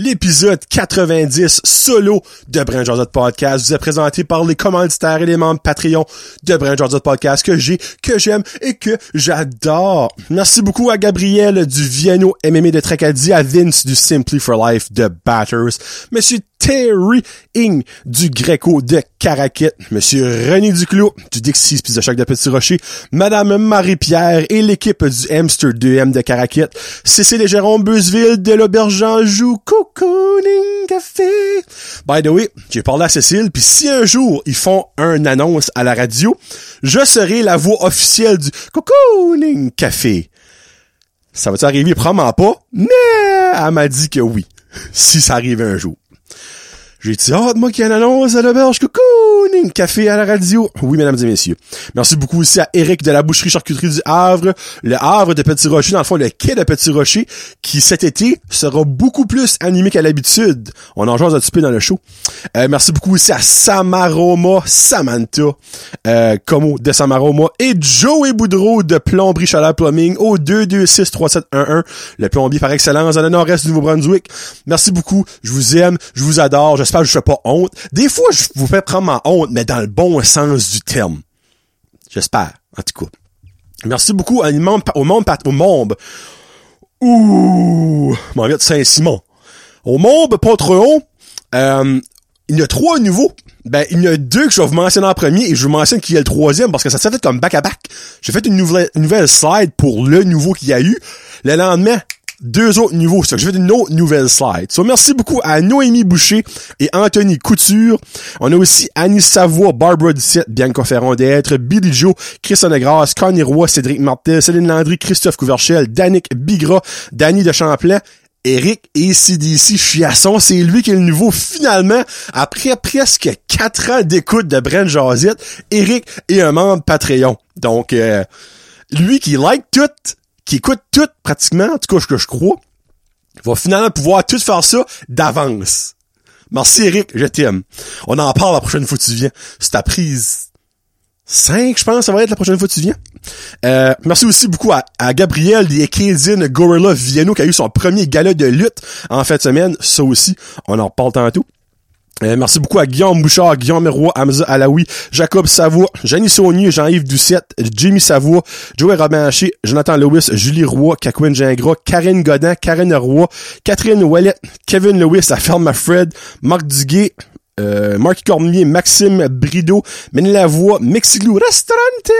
L'épisode 90 solo de Brand Josette Podcast vous est présenté par les commanditaires et les membres Patreon de Brand Josette Podcast que j'ai, que j'aime et que j'adore. Merci beaucoup à Gabriel du Vienno MMA de Tracadie, à Vince du Simply for Life de Batters, Monsieur Terry Ing du Greco de Caraquet, Monsieur René Duclos du Dixie Pizza Choc de Petit Rocher, Madame Marie-Pierre et l'équipe du Hamster 2M de Caraquet, Cécile et Jérôme Beuzeville de l'Auberge Anjou, Cocooning Café. By the way, j'ai parlé à Cécile, puis si un jour ils font un annonce à la radio, je serai la voix officielle du Cocooning Café. Ça va-tu arriver? Probablement pas, mais elle m'a dit que oui, si ça arrivait un jour. J'ai dit, ah, moi qui a une annonce à l'auberge, cocooning, café à la radio. Oui, mesdames et messieurs. Merci beaucoup aussi à Eric de la boucherie charcuterie du Havre, le Havre de Petit Rocher, dans le fond, le quai de Petit Rocher, qui cet été sera beaucoup plus animé qu'à l'habitude. On en jase un petit peu dans le show. Euh, merci beaucoup aussi à Samaroma, Samantha, euh, Como de Samaroma et Joey Boudreau de Plomberie Chaleur Plumbing au 2263711, le plombier par excellence dans le nord-est du Nouveau-Brunswick. Merci beaucoup. Je vous aime. Je vous adore. J'espère que je fais pas honte. Des fois, je vous fais prendre ma honte, mais dans le bon sens du terme. J'espère, en tout cas. Merci beaucoup à membre, au monde, au monde. Ouh, m'en vient de Saint-Simon. Au monde Patreon, euh, il y a trois nouveaux. Ben, il y en a deux que je vais vous mentionner en premier et je vous mentionne qui est le troisième parce que ça s'est fait comme back à back. J'ai fait une nouvelle, une nouvelle slide pour le nouveau qu'il y a eu. Le lendemain, deux autres niveaux. C'est que je fais une autre nouvelle slide. So, merci beaucoup à Noémie Boucher et Anthony Couture. On a aussi Annie Savoie, Barbara Ducette, Bianca Ferron d'être, Billy Joe, Christian Grasse, Connie Roy, Cédric Martel, Céline Landry, Christophe Couverchel, Danick Bigra, Danny de Champlain, Eric et CDC Chiasson, c'est lui qui est le nouveau finalement, après presque quatre ans d'écoute de Brent Jazette, Eric est un membre Patreon. Donc, euh, lui qui like tout, qui écoute tout pratiquement, en tout cas ce que je crois, va finalement pouvoir tout faire ça d'avance. Merci Eric, je t'aime. On en parle la prochaine fois que tu viens. C'est ta prise 5, je pense, ça va être la prochaine fois que tu viens. Euh, merci aussi beaucoup à, Gabriel des Acadian Gorilla Vienno qui a eu son premier gala de lutte en fin de semaine. Ça aussi, on en reparle tantôt. Euh, merci beaucoup à Guillaume Bouchard, Guillaume Meroy, Hamza Alaoui, Jacob Savoie, Jenny Saunier, Jean-Yves Doucette, Jimmy Savoie, Joey Robin Haché, Jonathan Lewis, Julie Roy, Kakwin Gingras, Karine Godin, Karine Roy, Catherine Ouellet, Kevin Lewis, ferme Fred, Marc Duguay, euh, Marc Cormier, Maxime Brideau, Ménie Lavoie, Mexiglou Restaurante,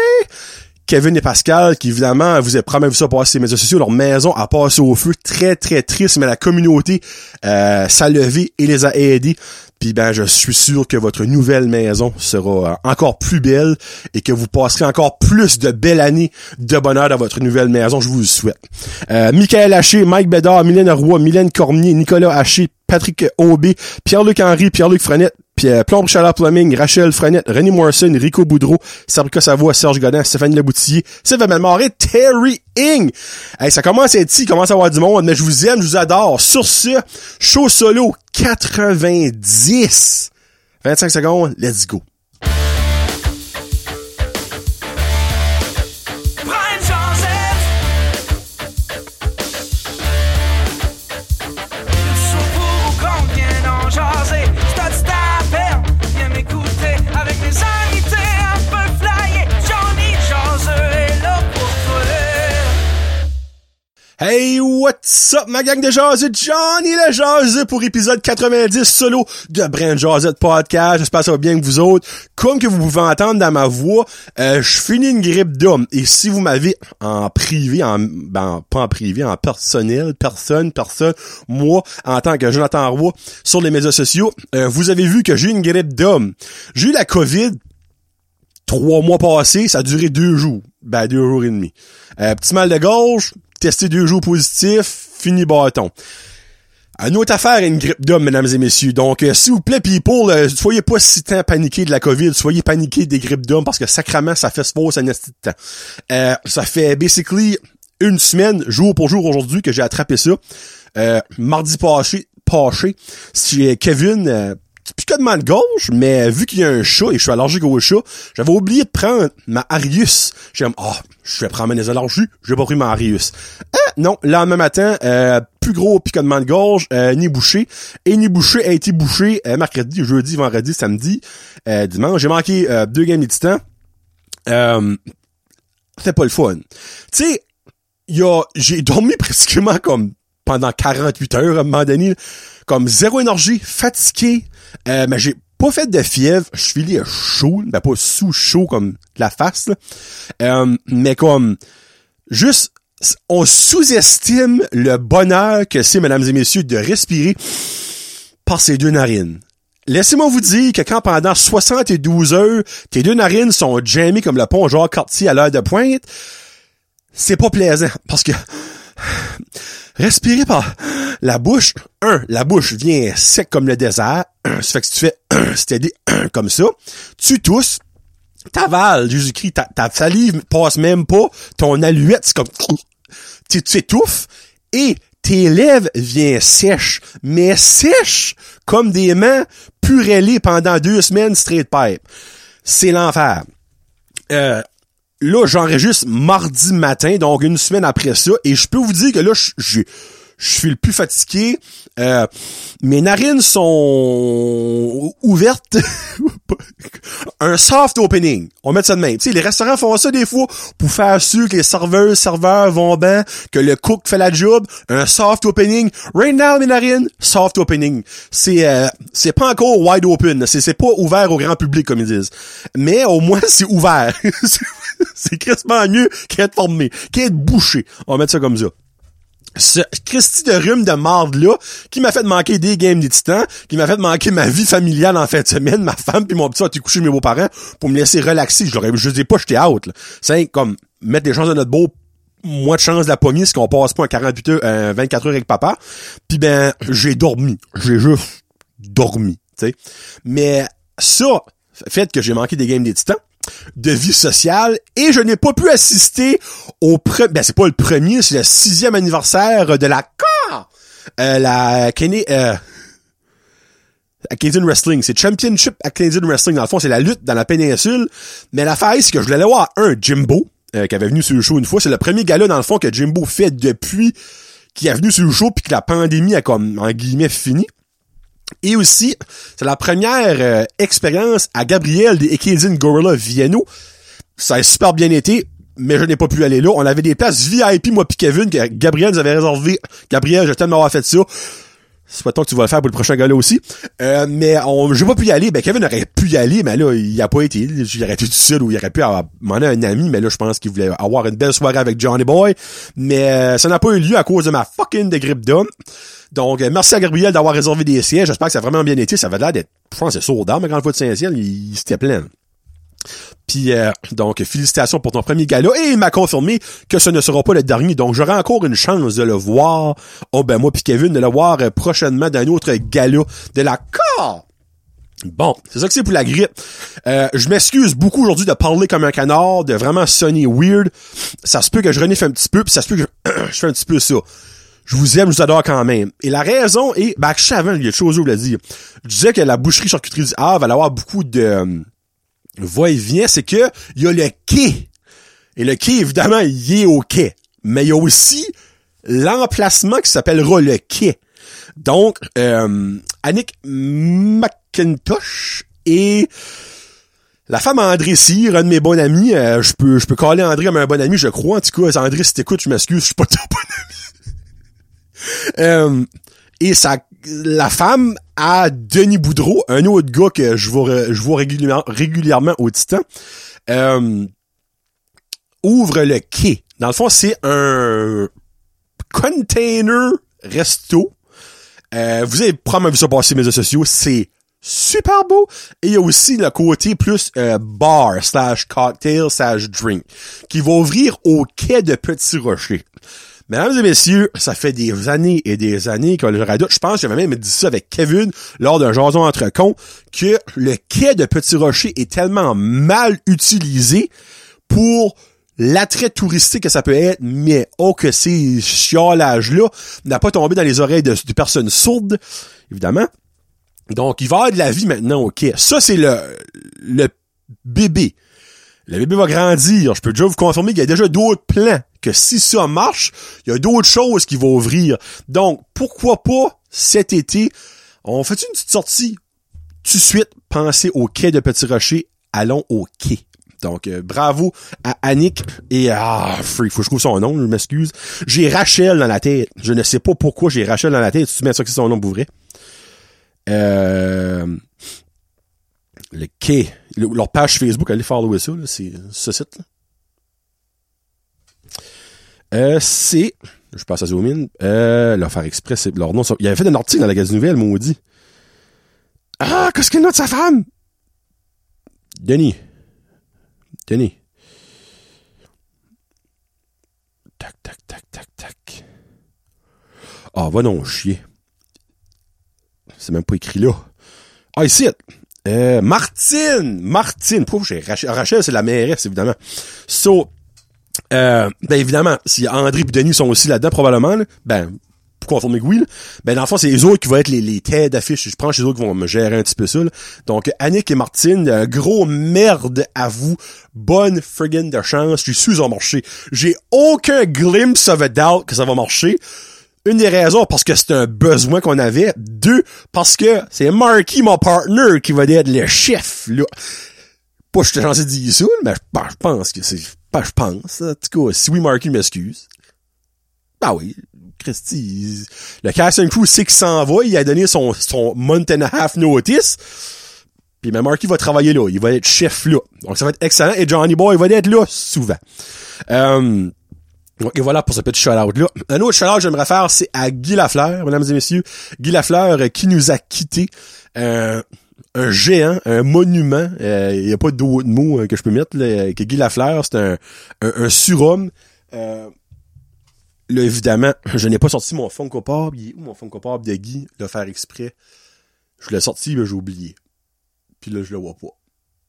Kevin et Pascal, qui évidemment vous avez promis ça passer les médias sociaux, leur maison a passé au feu, très très triste, mais la communauté euh, s'est levée et les a aidés. Puis ben je suis sûr que votre nouvelle maison sera euh, encore plus belle et que vous passerez encore plus de belles années de bonheur dans votre nouvelle maison. Je vous le souhaite. Euh, Michael Haché, Mike Bédard, Mylène Roy, Mylène Cormier, Nicolas Haché, Patrick Aubé, Pierre-Luc Henry, Pierre-Luc Frenette, Plomb Chaleur Plumbing, Rachel Frenette, René Morrison, Rico Boudreau, Sabrica Savoie, Serge Godin, Stéphanie Leboutillier, Sylvain Melmoré, Terry Ing. Hey, ça commence à être ici, commence à avoir du monde, mais je vous aime, je vous adore. Sur ce, show solo 90. 25 secondes, let's go. Hey, what's up, ma gang de jaseux? Johnny le jaseux pour épisode 90 solo de Brand Jazette Podcast. J'espère que ça va bien que vous autres. Comme que vous pouvez entendre dans ma voix, euh, je finis une grippe d'homme. Et si vous m'avez en privé, en, ben, pas en privé, en personnel, personne, personne, moi, en tant que Jonathan Roy, sur les médias sociaux, euh, vous avez vu que j'ai une grippe d'homme. J'ai eu la COVID trois mois passés, ça a duré deux jours. Ben, deux jours et demi. Euh, petit mal de gorge, testé deux jours positifs, fini bâton. Une autre affaire une grippe d'homme, mesdames et messieurs. Donc, euh, s'il vous plaît, people, euh, soyez pas si tant paniqués de la COVID, soyez paniqués des grippes d'homme parce que sacrament, ça fait ce faux un de temps. Euh, ça fait basically une semaine, jour pour jour aujourd'hui, que j'ai attrapé ça. mardi passé, passé, c'est Kevin picotement de gauche, mais vu qu'il y a un chat et je suis allergique au chat, j'avais oublié de prendre ma Arius. J'ai dit, oh, je vais prendre mes allergies, j'ai pas pris ma Arius. Ah, non, le lendemain matin, euh, plus gros picotement de gorge, euh, ni bouché. Et ni bouché a été bouché euh, mercredi, jeudi, vendredi, samedi, euh, dimanche. J'ai manqué deux games de temps. Euh, c'était pas le fun. Tu sais, y a, j'ai dormi pratiquement comme pendant 48 heures à un moment donné, comme zéro énergie, fatigué, euh, mais j'ai pas fait de fièvre, je suis lié chaud, ben pas sous chaud comme la face, euh, mais comme juste on sous-estime le bonheur que c'est, mesdames et messieurs, de respirer par ses deux narines. Laissez-moi vous dire que quand pendant 72 heures, tes deux narines sont jammées comme le pont genre Cartier à l'heure de pointe, c'est pas plaisant. Parce que respirer par la bouche, un, la bouche vient sec comme le désert, ça fait que si tu fais steady comme ça, tu tousses, t'avales, Jésus-Christ, ta, ta salive passe même pas, ton aluette, c'est comme tu t'étouffes et tes lèvres viennent sèches, mais sèches comme des mains purellées pendant deux semaines straight pipe. C'est l'enfer. Euh, là, j'enregistre mardi matin, donc une semaine après ça, et je peux vous dire que là, je je suis le plus fatigué. Euh, mes narines sont ouvertes. un soft opening. On met ça de même. Tu les restaurants font ça des fois pour faire sûr que les serveurs, serveurs vont bien, que le cook fait la job. Un soft opening. Right now, mes narines, soft opening. C'est euh, c'est pas encore wide open. C'est c'est pas ouvert au grand public comme ils disent. Mais au moins c'est ouvert. c'est quasiment mieux qu'être formé, qu'être bouché. On va mettre ça comme ça ce Christy de rhume de marde là qui m'a fait manquer des games des titans, qui m'a fait manquer ma vie familiale en fin de semaine, ma femme puis mon petit a été couché mes beaux-parents pour me laisser relaxer. Je l'aurais je dis pas j'étais out. C'est comme mettre des chances de notre beau moins de chance de la poignée, ce qu'on passe pas un 48 heures, un 24 heures avec papa. Puis ben j'ai dormi, j'ai juste dormi, tu. Mais ça fait que j'ai manqué des games des titans de vie sociale et je n'ai pas pu assister au premier, ben c'est pas le premier, c'est le sixième anniversaire de la euh, la Kenny, euh, Canadian Wrestling. C'est Championship à Canadian Wrestling. Dans le fond, c'est la lutte dans la péninsule. Mais l'affaire, c'est que je voulais aller voir un Jimbo, euh, qui avait venu sur le show une fois. C'est le premier gars-là, dans le fond, que Jimbo fait depuis qu'il est venu sur le show puis que la pandémie a comme, en guillemets, fini. Et aussi, c'est la première euh, expérience à Gabriel des Acadian Gorilla Vienno. Ça a super bien été, mais je n'ai pas pu aller là. On avait des places VIP, moi puis Kevin, que Gabriel nous avait réservé. Gabriel, je t'aime d'avoir fait ça. Toi que tu vas le faire pour le prochain gars-là aussi. Euh, mais on, j'ai pas pu y aller. Ben, Kevin aurait pu y aller, mais là, il a pas été. Il aurait été tout seul ou il aurait pu demander un ami, mais là, je pense qu'il voulait avoir une belle soirée avec Johnny Boy. Mais euh, ça n'a pas eu lieu à cause de ma fucking de grippe d'homme. Donc, euh, merci à Gabriel d'avoir réservé des sièges. J'espère que ça a vraiment bien été. Ça avait l'air d'être, je pense, c'est sourd mais quand fois de Saint-Ciel, il, il s'était plein. Puis euh, donc félicitations pour ton premier gala et il m'a confirmé que ce ne sera pas le dernier. Donc j'aurai encore une chance de le voir. Oh ben moi puis Kevin de le voir euh, prochainement dans un autre gala de la car. Bon, c'est ça que c'est pour la grippe. je m'excuse beaucoup aujourd'hui de parler comme un canard, de vraiment sonner weird. Ça se peut que je renifle un petit peu, puis ça se peut que je, je fais un petit peu ça je vous aime, je vous adore quand même. Et la raison est, ben, savais, il y a où le dire. Je disais que la boucherie charcuterie du Havre va avoir beaucoup de euh, va-et-vient, c'est que il y a le quai. Et le quai, évidemment, il est au quai. Mais il y a aussi l'emplacement qui s'appellera le quai. Donc, euh, Annick McIntosh et la femme André Cyr, un de mes bons amis, euh, je peux je peux caller André comme un bon ami, je crois. En tout cas, André, si t'écoutes, je m'excuse, je suis pas ton bon ami. Euh, et ça, la femme a Denis Boudreau, un autre gars que je vois, je vois régulièrement, régulièrement au Titan, euh, ouvre le quai. Dans le fond, c'est un container resto. Euh, vous avez probablement vu ça passer mes réseaux sociaux. C'est super beau. Et il y a aussi le côté plus bar slash cocktail slash drink qui va ouvrir au quai de Petit Rocher. Mesdames et messieurs, ça fait des années et des années que le radio, je pense que j'avais même dit ça avec Kevin lors d'un jason entre cons, que le quai de Petit Rocher est tellement mal utilisé pour l'attrait touristique que ça peut être, mais oh que ces chiolages-là n'a pas tombé dans les oreilles de, de personnes sourdes, évidemment. Donc, il va y avoir de la vie maintenant au quai. Ça, c'est le, le bébé. Le bébé va grandir. Je peux déjà vous confirmer qu'il y a déjà d'autres plans. Que si ça marche, il y a d'autres choses qui vont ouvrir. Donc, pourquoi pas cet été, on fait une petite sortie? Tout de suite, pensez au quai de Petit Rocher. Allons au quai. Donc, euh, bravo à Annick et à... Ah, faut que je trouve son nom, je m'excuse. J'ai Rachel dans la tête. Je ne sais pas pourquoi j'ai Rachel dans la tête. Tu mets ça que c'est son nom pour vrai. Euh, le quai. leur page Facebook, allez follower ça, c'est ce site. Euh, c'est, je passe à zoom in, euh, leur faire express, c'est leur nom. Il avait fait un article dans la Gazette Nouvelle, maudit. Ah, qu'est-ce qu'il a de sa femme? Denis. Denis. Tac, tac, tac, tac, tac. Ah, va non chier. C'est même pas écrit là. Ah, ici. Euh, Martine! Martine! Pourquoi j'ai Rachel? Rachel, c'est la mairesse, évidemment. So, euh, ben évidemment, si André et Denis sont aussi là-dedans, probablement, ben, pour confirmer que oui, ben dans le fond, c'est les autres qui vont être les, les têtes d'affiche. Je prends chez eux qui vont me gérer un petit peu ça. Donc, Annick et Martine, un gros merde à vous. Bonne friggin' de chance. Je suis sûr qu'ils marcher. J'ai aucun glimpse of a doubt que ça va marcher. Une des raisons, parce que c'est un besoin qu'on avait. Deux, parce que c'est Marky, mon partner, qui va être le chef, là. Pas je suis censé dire ça, mais je pense que c'est... Pas je pense. En tout cas, si oui, Marky m'excuse. Bah oui, Christy, le casting crew sait qu'il s'en va, il a donné son, son month and a half notice. Puis même Marky va travailler là, il va être chef là. Donc ça va être excellent. Et Johnny Boy va être là souvent. Euh, et voilà pour ce petit shout-out-là. Un autre shout-out que j'aimerais faire, c'est à Guy Lafleur, mesdames et messieurs. Guy Lafleur euh, qui nous a quittés. Euh, un géant, un monument. Il euh, n'y a pas d'autre mot que je peux mettre. Là, que Guy Lafleur, c'est un, un, surhomme. là, évidemment, je n'ai pas sorti mon Funko Pop. Il est où mon Funko Pop de Guy? Le faire exprès. Je l'ai sorti, mais j'ai oublié. Puis là, je le vois pas.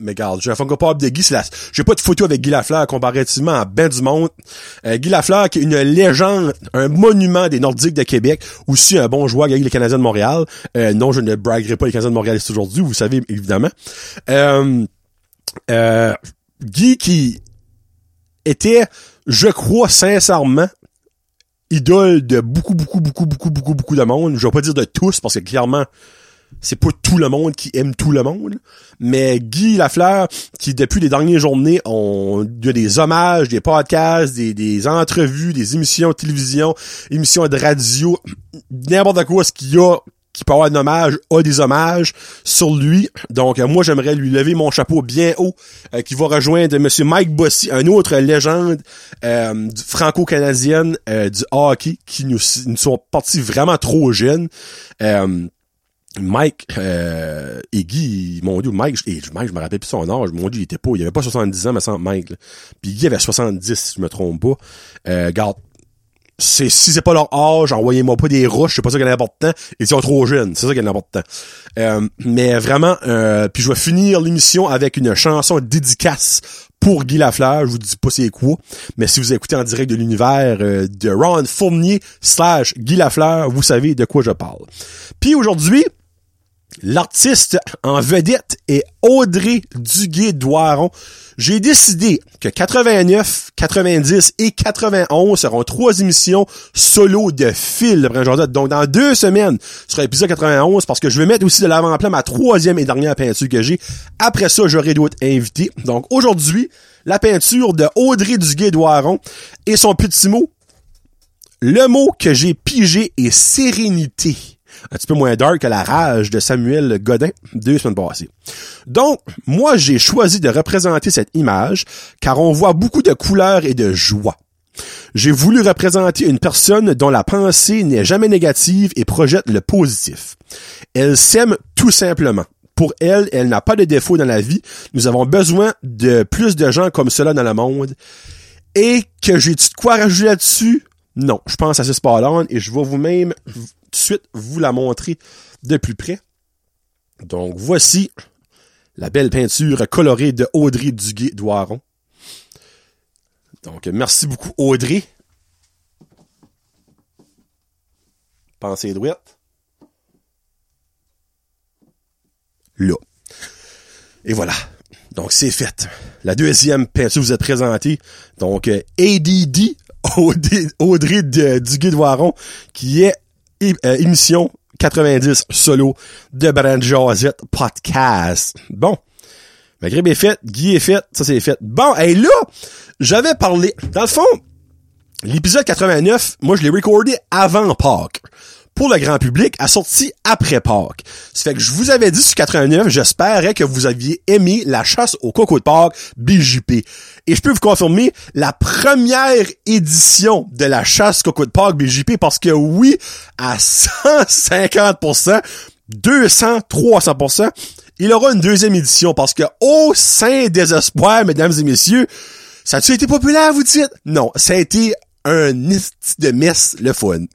Mais regarde, j'ai un Funko Pop de Guy, la... j'ai pas de photo avec Guy Lafleur comparativement à Ben du Monde. Euh, Guy Lafleur, qui est une légende, un monument des Nordiques de Québec, aussi un bon joueur avec les Canadiens de Montréal. Euh, non, je ne braguerai pas les Canadiens de Montréal aujourd'hui, vous savez, évidemment. Euh, euh, Guy qui était, je crois sincèrement, idole de beaucoup, beaucoup, beaucoup, beaucoup, beaucoup, beaucoup de monde. Je vais pas dire de tous, parce que clairement, c'est pas tout le monde qui aime tout le monde, mais Guy Lafleur, qui depuis les dernières journées, ont il des hommages, des podcasts, des, des entrevues, des émissions de télévision, émissions de radio, n'importe quoi ce qu'il y a qui peut avoir un hommage, a des hommages sur lui. Donc, euh, moi, j'aimerais lui lever mon chapeau bien haut, euh, qui va rejoindre Monsieur Mike Bossy, un autre légende euh, franco-canadienne du hockey, qui nous, nous sont partis vraiment trop jeunes. Mike euh, et Guy, mon dieu, Mike, et Mike, je me rappelle plus son âge, mon dieu, il était pas, il avait pas 70 ans, mais sans Mike. Là. Puis Guy avait 70, si je me trompe pas. Euh, garde, c'est si c'est pas leur âge, envoyez-moi pas des rushs, c'est pas ça qui est important. Ils sont trop jeunes, c'est ça qui est important. Euh, mais vraiment, euh, puis je vais finir l'émission avec une chanson dédicace pour Guy Lafleur. Je vous dis pas c'est quoi, mais si vous écoutez en direct de l'univers euh, de Ron Fournier slash Guy Lafleur, vous savez de quoi je parle. Puis aujourd'hui, L'artiste en vedette est Audrey Duguay-Doiron. J'ai décidé que 89, 90 et 91 seront trois émissions solo de fil de Donc, dans deux semaines, ce sera l'épisode 91 parce que je vais mettre aussi de l'avant-plan ma troisième et dernière peinture que j'ai. Après ça, j'aurai d'autres invités. Donc, aujourd'hui, la peinture de Audrey Duguay-Doiron et son petit mot. Le mot que j'ai pigé est sérénité un petit peu moins dark que la rage de Samuel Godin deux semaines passées. Donc, moi, j'ai choisi de représenter cette image car on voit beaucoup de couleurs et de joie. J'ai voulu représenter une personne dont la pensée n'est jamais négative et projette le positif. Elle s'aime tout simplement. Pour elle, elle n'a pas de défaut dans la vie. Nous avons besoin de plus de gens comme cela dans le monde. Et que j'ai de quoi rajouter là-dessus? Non, je pense à ce spot et je vais vous-même de suite vous la montrer de plus près. Donc, voici la belle peinture colorée de Audrey Duguay-Doiron. Donc, merci beaucoup, Audrey. Pensez droite. là. Et voilà. Donc, c'est fait. La deuxième peinture vous êtes présentée. Donc, euh, ADD, Audrey, Audrey de, Duguay de Voiron, qui est émission 90 solo de Brand Josette Podcast. Bon. Ma grippe est faite, Guy est fait, ça c'est fait. Bon, et là, j'avais parlé, dans le fond, l'épisode 89, moi je l'ai recordé avant Pâques pour le grand public a sorti après Pâques. Ça fait que je vous avais dit sur 89, j'espérais que vous aviez aimé la chasse au coco de Pâques BJP. Et je peux vous confirmer la première édition de la chasse coco de Pâques BJP parce que oui, à 150%, 200, 300%, il aura une deuxième édition parce que au sein des espoirs, mesdames et messieurs, ça a-tu été populaire, vous dites? Non, ça a été un de messe le fun.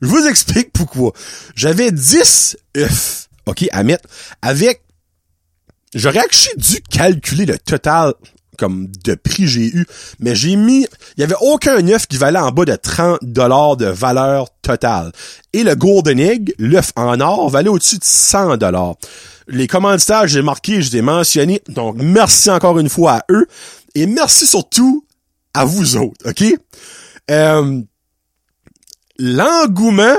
Je vous explique pourquoi. J'avais 10 œufs, OK, à mettre avec j'aurais actually dû calculer le total comme de prix j'ai eu, mais j'ai mis, il y avait aucun œuf qui valait en bas de 30 dollars de valeur totale. Et le Golden Egg, l'œuf en or, valait au-dessus de 100 dollars. Les commanditaires, j'ai marqué, je les ai mentionnés, donc merci encore une fois à eux, et merci surtout à vous autres, ok? Euh, l'engouement,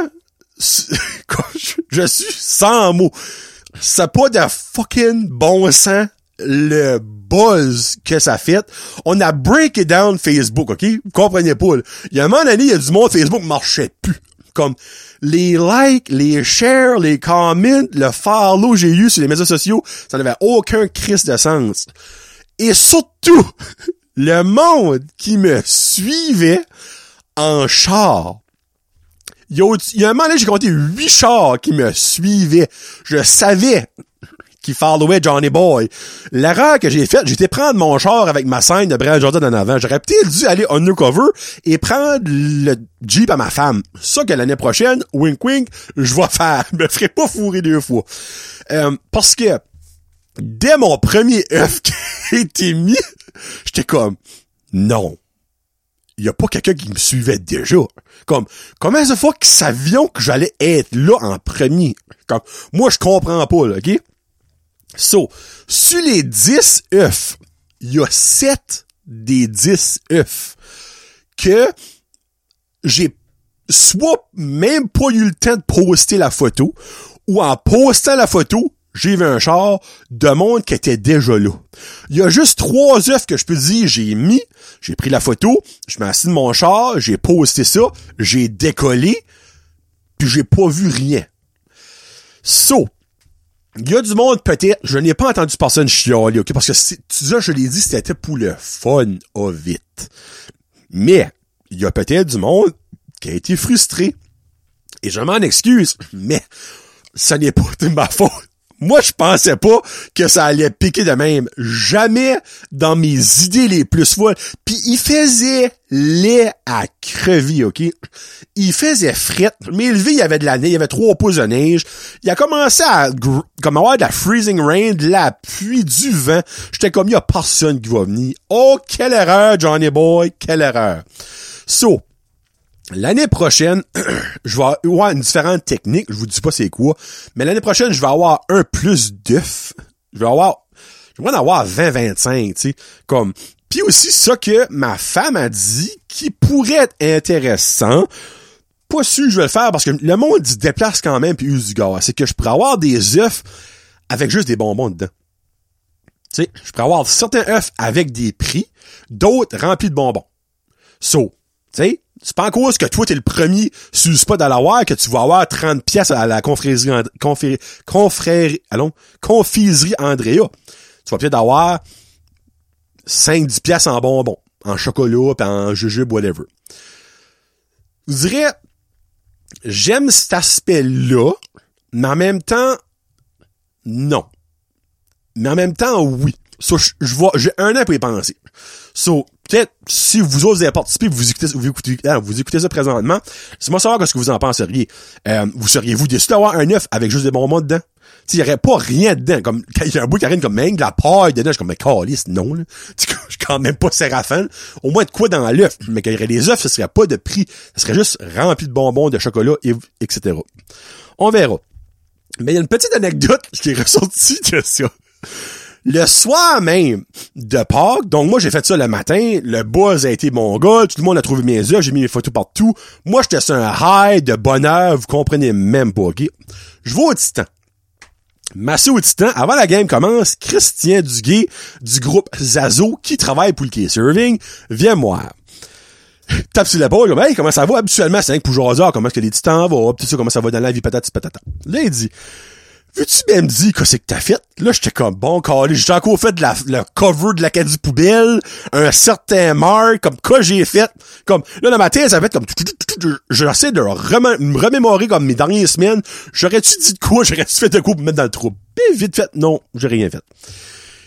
je suis sans mots. C'est pas de fucking bon sens le buzz que ça fait. On a break it down Facebook, ok? Vous comprenez pas, Il y a un moment donné, il y a du monde Facebook marchait plus. Comme les likes, les shares, les comments, le follow j'ai eu sur les médias sociaux, ça n'avait aucun crise de sens. Et surtout, le monde qui me suivait en char. Il y a, un moment là, j'ai compté huit chars qui me suivaient. Je savais qui followait Johnny Boy. L'erreur que j'ai faite, j'étais prendre mon char avec ma scène de Brad Jordan en avant. J'aurais peut-être dû aller undercover et prendre le Jeep à ma femme. Ça que l'année prochaine, wink wink, je vais faire. Je me ferai pas fourrer deux fois. Euh, parce que dès mon premier œuf été mis, j'étais comme non il y a pas quelqu'un qui me suivait déjà. Comme, comment ça fait qu'ils savions que j'allais être là en premier? Comme, moi, je comprends pas, là, OK? So, sur les 10 œufs, il y a 7 des 10 œufs que j'ai soit même pas eu le temps de poster la photo, ou en postant la photo, j'ai vu un char de monde qui était déjà là. Il y a juste trois œufs que je peux dire, j'ai mis, j'ai pris la photo, je m'ai assis de mon char, j'ai posté ça, j'ai décollé, puis j'ai pas vu rien. So, il y a du monde peut-être, je n'ai pas entendu personne chialer, ok, parce que sais, je l'ai dit, c'était pour le fun, au vite. Mais, il y a peut-être du monde qui a été frustré. Et je m'en excuse, mais ça n'est pas de ma faute. Moi, je pensais pas que ça allait piquer de même. Jamais dans mes idées les plus folles. Puis il faisait lait à crever, OK? Il faisait fret. Mais il y avait de la neige, il y avait trois pouces de neige. Il a commencé à comme avoir de la freezing rain, de la pluie, du vent. J'étais comme, il y a personne qui va venir. Oh, quelle erreur, Johnny Boy, quelle erreur. So, L'année prochaine, je vais avoir une différente technique, je vous dis pas c'est quoi, mais l'année prochaine, je vais avoir un plus d'œufs. Je vais avoir, je vais en avoir 20-25, tu sais, comme, puis aussi ça que ma femme a dit qui pourrait être intéressant, pas sûr je vais le faire parce que le monde se déplace quand même puis use du gaz. C'est que je pourrais avoir des œufs avec juste des bonbons dedans. Tu sais, je pourrais avoir certains œufs avec des prix, d'autres remplis de bonbons. So, tu sais, c'est pas en cause que toi, t'es le premier sur le spot que tu vas avoir 30 pièces à la confrérie, confrérie, confrérie, allons, confiserie Andrea. Tu vas peut-être avoir 5-10 pièces en bonbons, en chocolat, pis en jujube, whatever. Je dirais, j'aime cet aspect-là, mais en même temps, non. Mais en même temps, oui. So, je vois, j'ai un an pour y penser. So, peut-être, si vous autres avez participé, vous écoutez, vous écoutez, ah, vous écoutez ça présentement, c'est moi savoir ce que vous en penseriez. Euh, vous seriez-vous déçu d'avoir un œuf avec juste des bonbons dedans? S'il y aurait pas rien dedans, comme, il y a un bout qui arrive comme, même la paille dedans, je suis comme, mais calice, non, là. Je suis quand même pas séraphin. Au moins de quoi dans l'œuf? Mais qu'il y aurait des œufs, ce serait pas de prix. Ce serait juste rempli de bonbons, de chocolat, et, etc. On verra. Mais il y a une petite anecdote qui est ressortie de ça. Le soir même de Pâques, donc moi j'ai fait ça le matin, le buzz a été mon gars, tout le monde a trouvé mes œufs, j'ai mis mes photos partout. Moi j'étais sur un high de bonheur, vous comprenez même pas, ok? Je vais au Titan. Massé au Titan, avant la game commence, Christian Duguay du groupe Zazo, qui travaille pour le Key Serving, vient moi. Tape sur l'épaule, comme, hey, comment ça va? Habituellement, c'est un pour jaser, comment est-ce que les titans vont, tout ça, comment ça va dans la vie, patati patata. Là, il dit, Veux-tu bien me dire que c'est que t'as fait? Là, j'étais comme, bon, calé, j'ai encore fait de la, le cover de la du poubelle, un certain marque, comme quoi j'ai fait? Comme, là, dans ma tête, ça fait comme, j'essaie de me remémorer comme mes dernières semaines. J'aurais-tu dit de quoi? J'aurais-tu fait de quoi pour me mettre dans le trou? Bien vite fait, non, j'ai rien fait.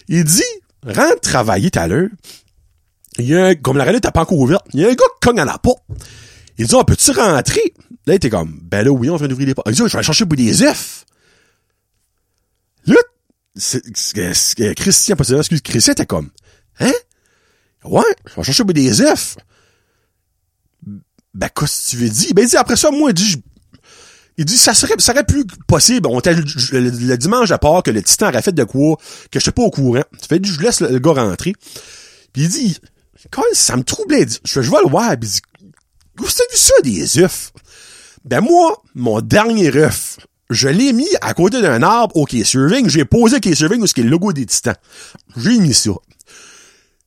Il dit, rentre travailler tout à l'heure. Il y a un, comme la relais t'as pas encore ouverte, il y a un gars qui cogne à la porte. Il dit, on peut-tu rentrer? Là, il était comme, ben là, oui, on vient d'ouvrir les portes. Il dit, je vais chercher pour des œufs. Là, c'est, Christian, pas excuse, Christian était comme, hein? Ouais, je vais chercher des œufs. Ben, qu'est-ce que tu veux dire? Ben, il dit, après ça, moi, il dit, il dit, ça serait, ça serait plus possible. On était le, dimanche à part que le titan aurait fait de quoi, que je suis pas au courant. Tu fais, je laisse le, gars rentrer. Puis il dit, quand ça me troublait, je, je vais le voir. Puis il dit, vous avez vu ça, des œufs? Ben, moi, mon dernier œuf, je l'ai mis à côté d'un arbre au K-Serving. J'ai posé K-Serving où c'est le logo des titans. J'ai mis ça.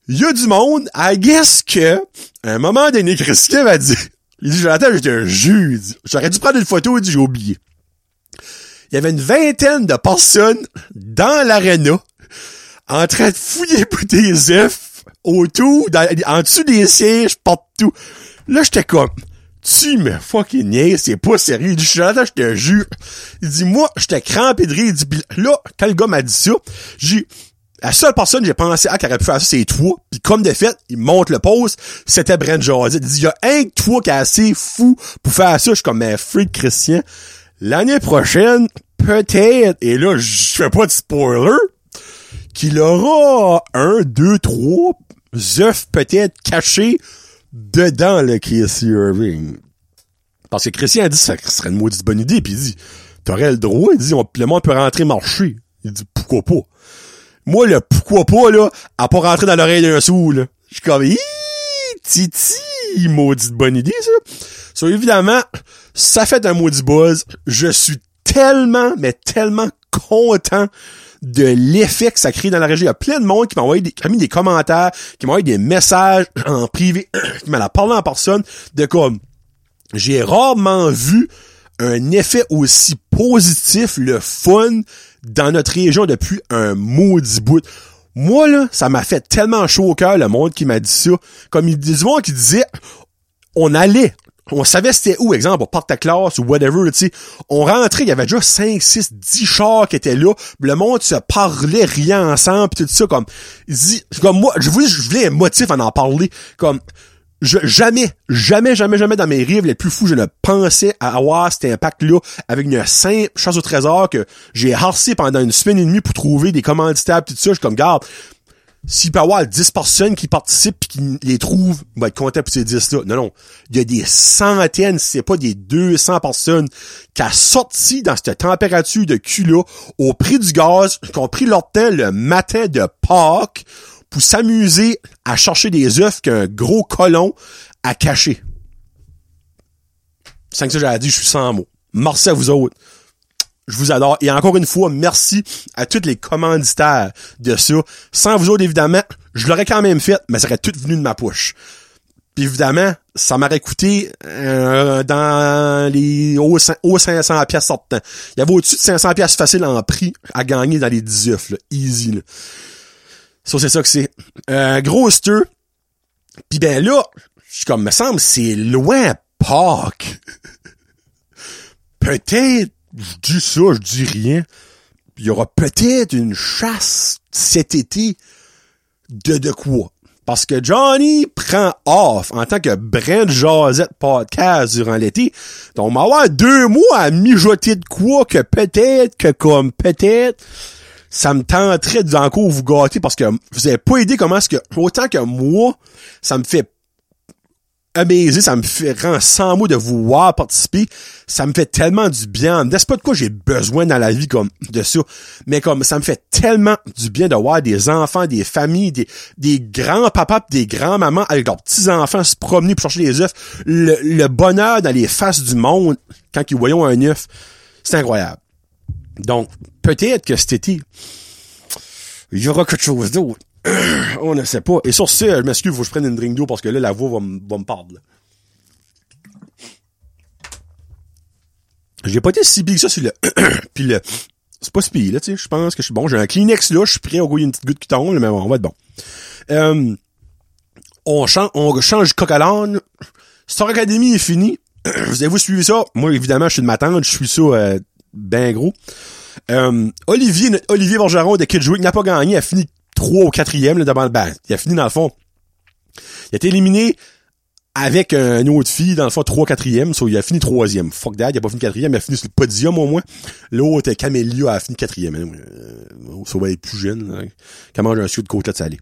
Il y a du monde, I guess que, à un moment donné, Christian m'a dit, il dit, Jonathan, j'étais un jus. J'aurais dû prendre une photo, il dit, j'ai oublié. Il y avait une vingtaine de personnes dans l'aréna, en train de fouiller pour des œufs, autour, en dessous des sièges, partout. Là, j'étais comme, tu me fucking niaises, c'est pas sérieux. Il dit, je te jure. Il dit, moi, j'étais crampé de rire. Il dit, là, quand le gars m'a dit ça, j'ai, la seule personne j'ai pensé à qui aurait pu faire ça, c'est toi. Puis comme de fait, il monte le poste, c'était Brent José. Il dit, il y a un que toi qui est assez fou pour faire ça. Je suis comme, mais freak Christian. L'année prochaine, peut-être, et là, je fais pas de spoiler, qu'il aura un, deux, trois œufs peut-être cachés dedans le Casey Irving. Parce que Christian a dit ça serait une maudite bonne idée, puis il dit T'aurais le droit, il dit on, le peut rentrer marcher. Il dit pourquoi pas? Moi, le pourquoi pas, là, à pas rentrer dans l'oreille d'un sou, là. Je suis comme Titi, maudite bonne idée, ça. So, évidemment, ça fait un maudit buzz. Je suis tellement, mais tellement content de l'effet que ça crée dans la région. Il y a plein de monde qui m'a envoyé des, qui a mis des commentaires, qui m'a envoyé des messages en privé, qui m'a parlé en personne de comme, j'ai rarement vu un effet aussi positif, le fun, dans notre région depuis un maudit bout. Moi, là, ça m'a fait tellement chaud au cœur, le monde qui m'a dit ça. Comme il disait, qui disait, on allait on savait c'était où, exemple, au porte ta classe ou whatever, tu sais. On rentrait, il y avait déjà 5, 6, 10 chars qui étaient là. Le monde se parlait rien ensemble pis tout ça, comme, comme moi, je voulais, je voulais un motif à en parler. Comme, je, jamais, jamais, jamais, jamais dans mes rêves les plus fous, je ne pensais à avoir cet impact-là avec une simple chasse au trésor que j'ai harcé pendant une semaine et demie pour trouver des commanditaires pis tout ça. Je suis comme, garde, s'il peut y avoir 10 personnes qui participent et qui les trouvent, il va être content pour ces 10-là. Non, non. Il y a des centaines, si c'est pas des 200 personnes qui a sorti dans cette température de cul-là au prix du gaz, qui ont pris leur temps le matin de Pâques pour s'amuser à chercher des œufs qu'un gros colon a caché. Sans que ça, j'ai dit, je suis sans mots. Merci à vous autres. Je vous adore. Et encore une fois, merci à tous les commanditaires de ça. Sans vous autres, évidemment, je l'aurais quand même fait, mais ça aurait tout venu de ma poche. Puis évidemment, ça m'aurait coûté euh, dans les hauts, 500 pièces sortant. Il y avait au-dessus de 500 pièces facile en prix à gagner dans les 10 œufs, là. Easy, là. Ça, c'est ça que c'est. Euh, gros. Puis ben là, je comme, me semble, c'est loin Pâques. Peut-être je dis ça, je dis rien. Il y aura peut-être une chasse cet été de de quoi? Parce que Johnny prend off en tant que Brent Josette podcast durant l'été. Donc, on va avoir deux mois à mijoter de quoi que peut-être, que comme peut-être, ça me tenterait d'encore vous gâter parce que vous avez pas idée comment est-ce que, autant que moi, ça me fait amazé, ça me fait rend sans mots de vous voir participer. Ça me fait tellement du bien. N'est-ce pas de quoi j'ai besoin dans la vie comme de ça, mais comme ça me fait tellement du bien de voir des enfants, des familles, des, des grands-papas, des grands-mamans avec leurs petits-enfants se promener pour chercher des œufs. Le, bonheur dans les faces du monde quand ils voyons un œuf, c'est incroyable. Donc, peut-être que cet été, il y aura quelque chose d'autre. On ne sait pas. Et sur ce, je m'excuse, faut que je prenne une drink d'eau parce que là, la voix va, va me perdre. J'ai pas été si big que ça sur le... Puis le... C'est pas si là, tu sais. Je pense que je suis bon. J'ai un Kleenex là, je suis prêt au goût d'une petite goutte qui tombe, mais bon, on va être bon. Euh, on change, on change coq à l'âne. Star Academy est fini. Vous avez-vous suivi ça? Moi, évidemment, je suis de ma tante, je suis ça euh, ben gros. Euh, Olivier, Olivier Bergeron de Kid Jouik n'a pas gagné, a fini 3 au 4e, là, devant le il a fini dans le fond. Il a été éliminé avec un autre fille, dans le fond, 3 4e, so, il a fini 3e. Fuck that, il a pas fini 4e, il a fini sur le podium au moins. L'autre, Camélia, a fini 4e. Hein. Euh, ça va être plus jeune, hein. Qu'elle mange un sucre de côtelette salée.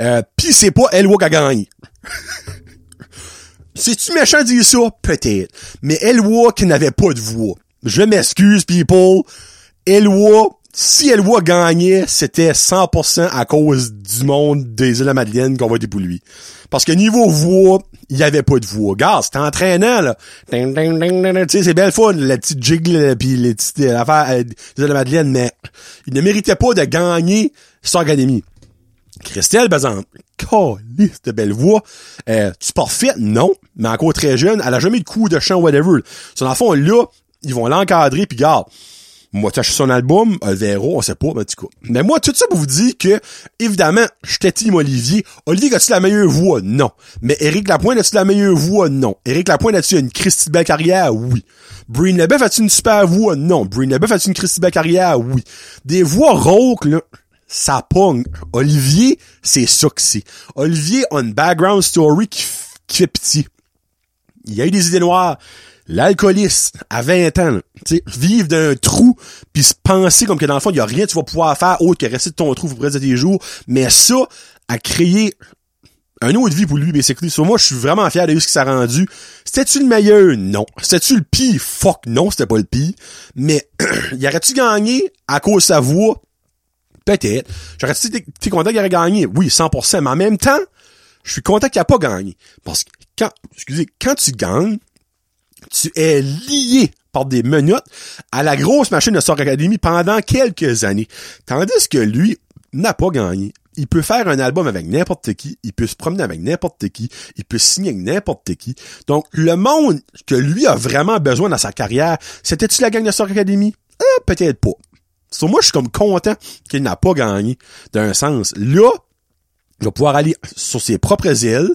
Euh, pis c'est pas Elwa qui a gagné. C'est-tu méchant de dire ça? Peut-être. Mais Elwa qui n'avait pas de voix. Je m'excuse, people. Elwa, si Elwa gagnait, c'était 100% à cause du monde des îles Madeleine qu'on va être pour lui. Parce que niveau voix, il y avait pas de voix. Gars, c'était entraînant, là. Tu sais, c'est belle fun, la petite jiggle, pis les petites euh, affaires euh, des îles Madeleine, mais il ne méritait pas de gagner cette académie. Christelle, par exemple, calisse de belle voix. Euh, tu parfait? Non. Mais encore très jeune, elle a jamais eu de coup de chant, whatever. Son enfant, là, ils vont l'encadrer, puis garde. Moi, tu son album, Véro, on sait pas, mais du coup. Mais moi, tout ça pour vous dire que, évidemment, j'étais team Olivier. Olivier, as-tu la meilleure voix? Non. Mais Éric Lapointe, as-tu la meilleure voix? Non. Éric Lapointe, as-tu une Christy belle carrière? Oui. Breen Leboeuf, as-tu une super voix? Non. Breen Leboeuf, as-tu une Christy belle carrière? Oui. Des voix rauques, là, ça pogne. Olivier, c'est ça que c'est. Olivier a une background story qui fait pitié. Il y a eu des idées noires. L'alcoolisme, à 20 ans, tu sais, vivre d'un trou, puis se penser comme que dans le fond, il y a rien que tu vas pouvoir faire autre que rester de ton trou pour le reste de tes jours. Mais ça, a créé un autre vie pour lui, basically. Sur moi, je suis vraiment fier de ce qui s'est rendu. C'était-tu le meilleur? Non. C'était-tu le pire? Fuck, non, c'était pas le pire. Mais, y aurait-tu gagné à cause de sa voix? Peut-être. J'aurais-tu été content qu'il aurait gagné? Oui, 100%. Mais en même temps, je suis content qu'il a pas gagné. Parce que quand, excusez, quand tu gagnes, tu es lié par des menottes à la grosse machine de Star Academy pendant quelques années. Tandis que lui n'a pas gagné. Il peut faire un album avec n'importe qui, il peut se promener avec n'importe qui, il peut signer avec n'importe qui. Donc, le monde que lui a vraiment besoin dans sa carrière, c'était-tu la gang de Star Academy? Euh, peut-être pas. Sur moi, je suis comme content qu'il n'a pas gagné, d'un sens. Là, il va pouvoir aller sur ses propres ailes,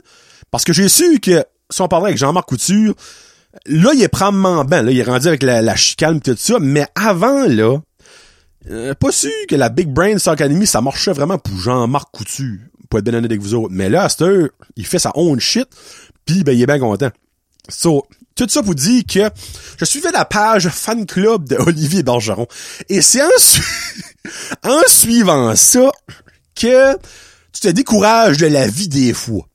parce que j'ai su que, si on parlait avec Jean-Marc Couture, là, il est probablement ben, là, il est rendu avec la, la chicane tout ça, mais avant, là, euh, pas sûr que la Big Brain Star Academy, ça marchait vraiment pour Jean-Marc Couture, pour être bien honnête avec vous autres. Mais là, à il fait sa own shit, puis ben, il est bien content. So, tout ça pour dire que je suivais la page fan club de Olivier Bergeron. Et c'est en, su- en suivant ça que tu te décourages de la vie des fois.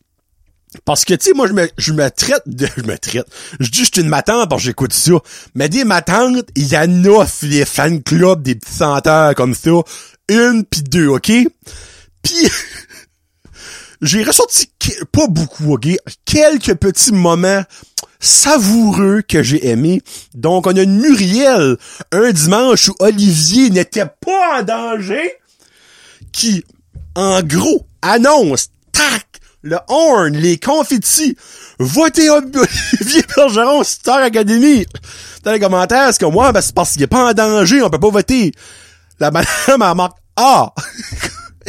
Parce que, tu sais, moi, je me, je me traite de... Je me traite. Je dis je suis une matante parce j'écoute ça. Mais des matantes, il y en a les fan clubs des petits senteurs comme ça. Une pis deux, OK? Puis... j'ai ressorti pas beaucoup, ok? Quelques petits moments savoureux que j'ai aimés. Donc, on a une Muriel, un dimanche où Olivier n'était pas en danger, qui, en gros, annonce, tac, le horn, les confettis, votez Olivier Bergeron, Star Academy. Dans les commentaires, c'est que moi, ben, c'est parce qu'il est pas en danger, on peut pas voter? La madame, elle marque, ah!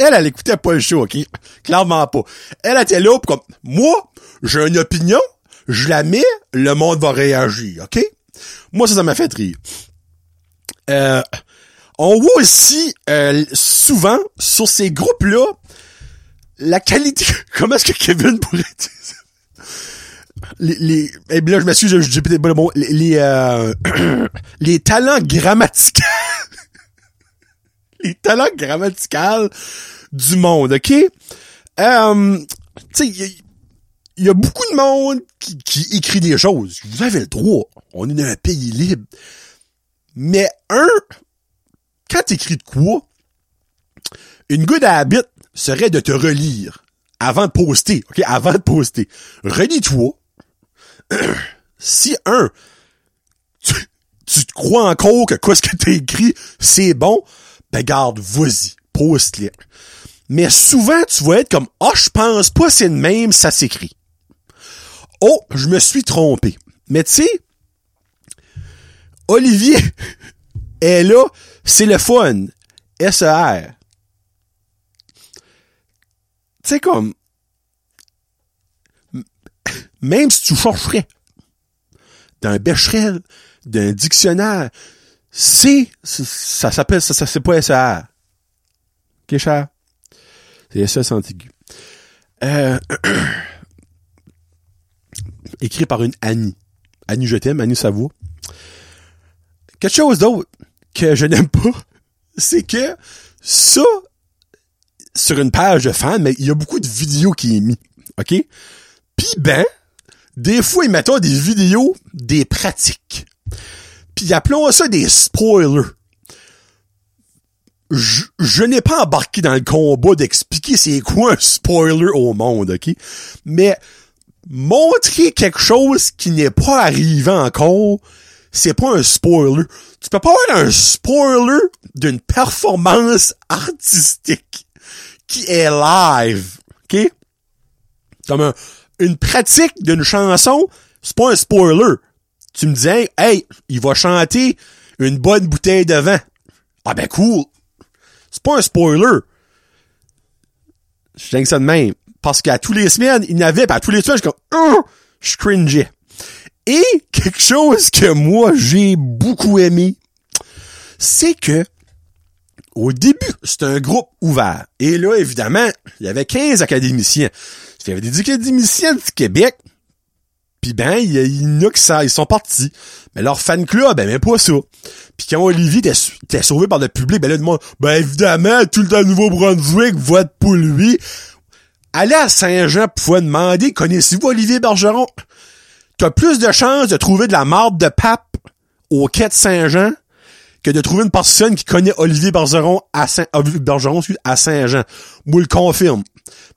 Elle, elle écoutait pas le show, OK? Clairement pas. Elle était là, comme, moi, j'ai une opinion, je la mets, le monde va réagir, OK? Moi, ça, ça m'a fait rire. Euh, on voit aussi, euh, souvent, sur ces groupes-là, la qualité... Comment est-ce que Kevin pourrait dire ça? Les, les, eh bien là, je m'excuse, je dis peut-être pas le mot. Les, les, euh, talents grammaticaux les talents grammaticaux du monde, OK? Euh, tu sais, il y, a beaucoup de monde qui, qui écrit des choses. Vous avez le droit. On est dans un pays libre. Mais un, quand t'écris de quoi, une good habit serait de te relire avant de poster, ok? Avant de poster. Relis-toi. si un, tu, tu te crois encore que quoi ce que t'as écrit, c'est bon, ben garde, vas-y, poste-le. Mais souvent, tu vas être comme, oh, je pense pas c'est le même, ça s'écrit. Oh, je me suis trompé. Mais tu sais, Olivier est là, c'est le fun. SER. Tu sais comme, même si tu chercherais d'un Becherel, d'un dictionnaire, c'est, ça s'appelle, ça, ça c'est pas SER. Ok, cher? C'est SS antigu. Euh, écrit par une Annie. Annie, je t'aime, Annie Savoie. Quelque chose d'autre que je n'aime pas, c'est que ça, sur une page de fans, mais il y a beaucoup de vidéos qui est mis. OK? Puis ben, des fois, ils mettent des vidéos des pratiques. Puis appelons ça des spoilers. Je, je n'ai pas embarqué dans le combat d'expliquer c'est quoi un spoiler au monde, OK? Mais montrer quelque chose qui n'est pas arrivé encore, c'est pas un spoiler. Tu peux pas avoir un spoiler d'une performance artistique qui est live, ok? Comme une pratique d'une chanson, c'est pas un spoiler. Tu me disais, hey, il va chanter une bonne bouteille de vin. Ah ben cool. C'est pas un spoiler. Je que ça de même. Parce qu'à tous les semaines, il n'avait pas à tous les semaines, je suis comme, oh, je cringeais. Et quelque chose que moi, j'ai beaucoup aimé, c'est que, au début, c'était un groupe ouvert. Et là, évidemment, il y avait 15 académiciens. Il y avait des académiciens du Québec. Puis ben, il y, en a qui ça, ils sont partis. Mais leur fan club, ben, même pas ça. Puis quand Olivier était, sauvé par le public, ben là, le monde, ben évidemment, tout le temps Nouveau-Brunswick vote pour lui. Allez à Saint-Jean pour demander, connaissez-vous Olivier Bergeron? T'as plus de chances de trouver de la marde de pape au quai de Saint-Jean que de trouver une personne qui connaît Olivier Bergeron à Saint, Bergeron, à Saint-Jean. Moi, le confirme.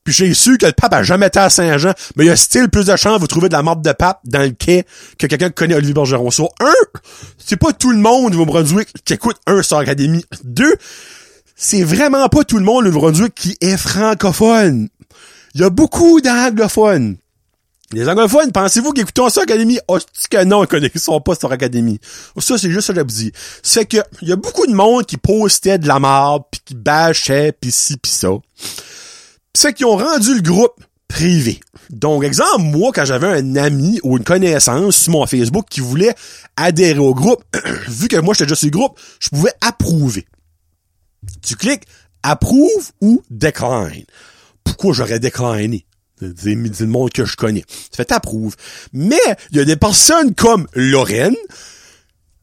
Puis j'ai su que le pape a jamais été à Saint-Jean, mais il y a still plus de chances de trouver de la marde de pape dans le quai que quelqu'un qui connaît Olivier Bergeron. Sur un, c'est pas tout le monde au Brunswick qui écoute un sur Académie. Deux, c'est vraiment pas tout le monde au Brunswick qui est francophone. Il y a beaucoup d'anglophones. Les anglophones, pensez-vous qu'ils écoutent ça Académie? Oh, que non, ils sont pas sur Académie? Ça, c'est juste ça que je vous dis. C'est que, il y a beaucoup de monde qui postait de la marde, puis qui bâchait, pis ci, pis ça. C'est qu'ils ont rendu le groupe privé. Donc, exemple, moi, quand j'avais un ami ou une connaissance sur mon Facebook qui voulait adhérer au groupe, vu que moi, j'étais déjà sur le groupe, je pouvais approuver. Tu cliques approuve ou decline. Pourquoi j'aurais décliné? C'est le monde que je connais. Ça fait t'approuve. Mais, il y a des personnes comme Lorraine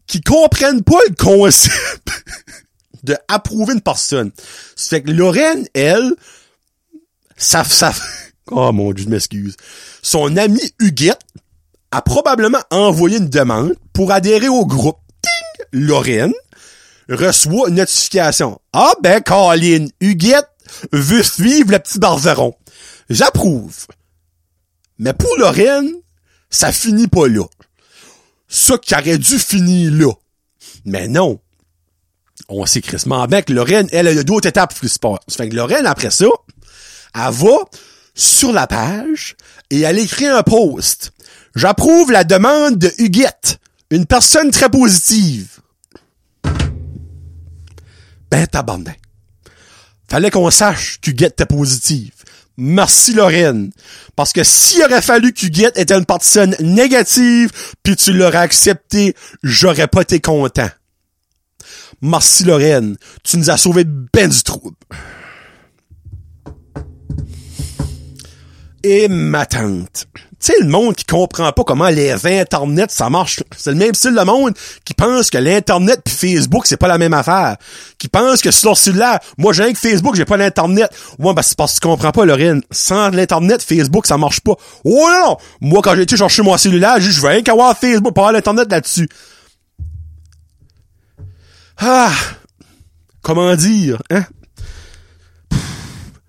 qui comprennent pas le concept de approuver une personne. Ça fait que Lorraine, elle, ça, ça, oh mon dieu, je m'excuse. Son ami Huguette a probablement envoyé une demande pour adhérer au groupe. Ting! Lorraine reçoit une notification. Ah ben, Colin, Huguette veut suivre le petit barzeron. J'approuve. Mais pour Lorraine, ça finit pas là. Ça qui aurait dû finir là. Mais non. On sait crissement bien que Lorraine, elle, a d'autres étapes plus fait que Lorraine, après ça, elle va sur la page et elle écrit un post. J'approuve la demande de Huguette, une personne très positive. Ben, tabarnak. Fallait qu'on sache qu'Huguette était positive. Merci Lorraine. Parce que s'il aurait fallu qu'Huguette était une personne négative, puis tu l'aurais accepté, j'aurais pas été content. Merci Lorraine. Tu nous as sauvé ben du trouble. Et ma tante. Tu sais, le monde qui comprend pas comment les Internet, ça marche. C'est le même style de monde qui pense que l'Internet pis Facebook, c'est pas la même affaire. Qui pense que sur leur cellulaire, moi j'ai rien que Facebook, j'ai pas l'Internet. Ouais, ben c'est parce que tu comprends pas, Lorraine. Sans l'Internet, Facebook, ça marche pas. Oh non! Moi, quand j'ai été chercher mon cellulaire, je veux rien qu'avoir Facebook pour avoir l'Internet là-dessus. Ah! Comment dire, hein?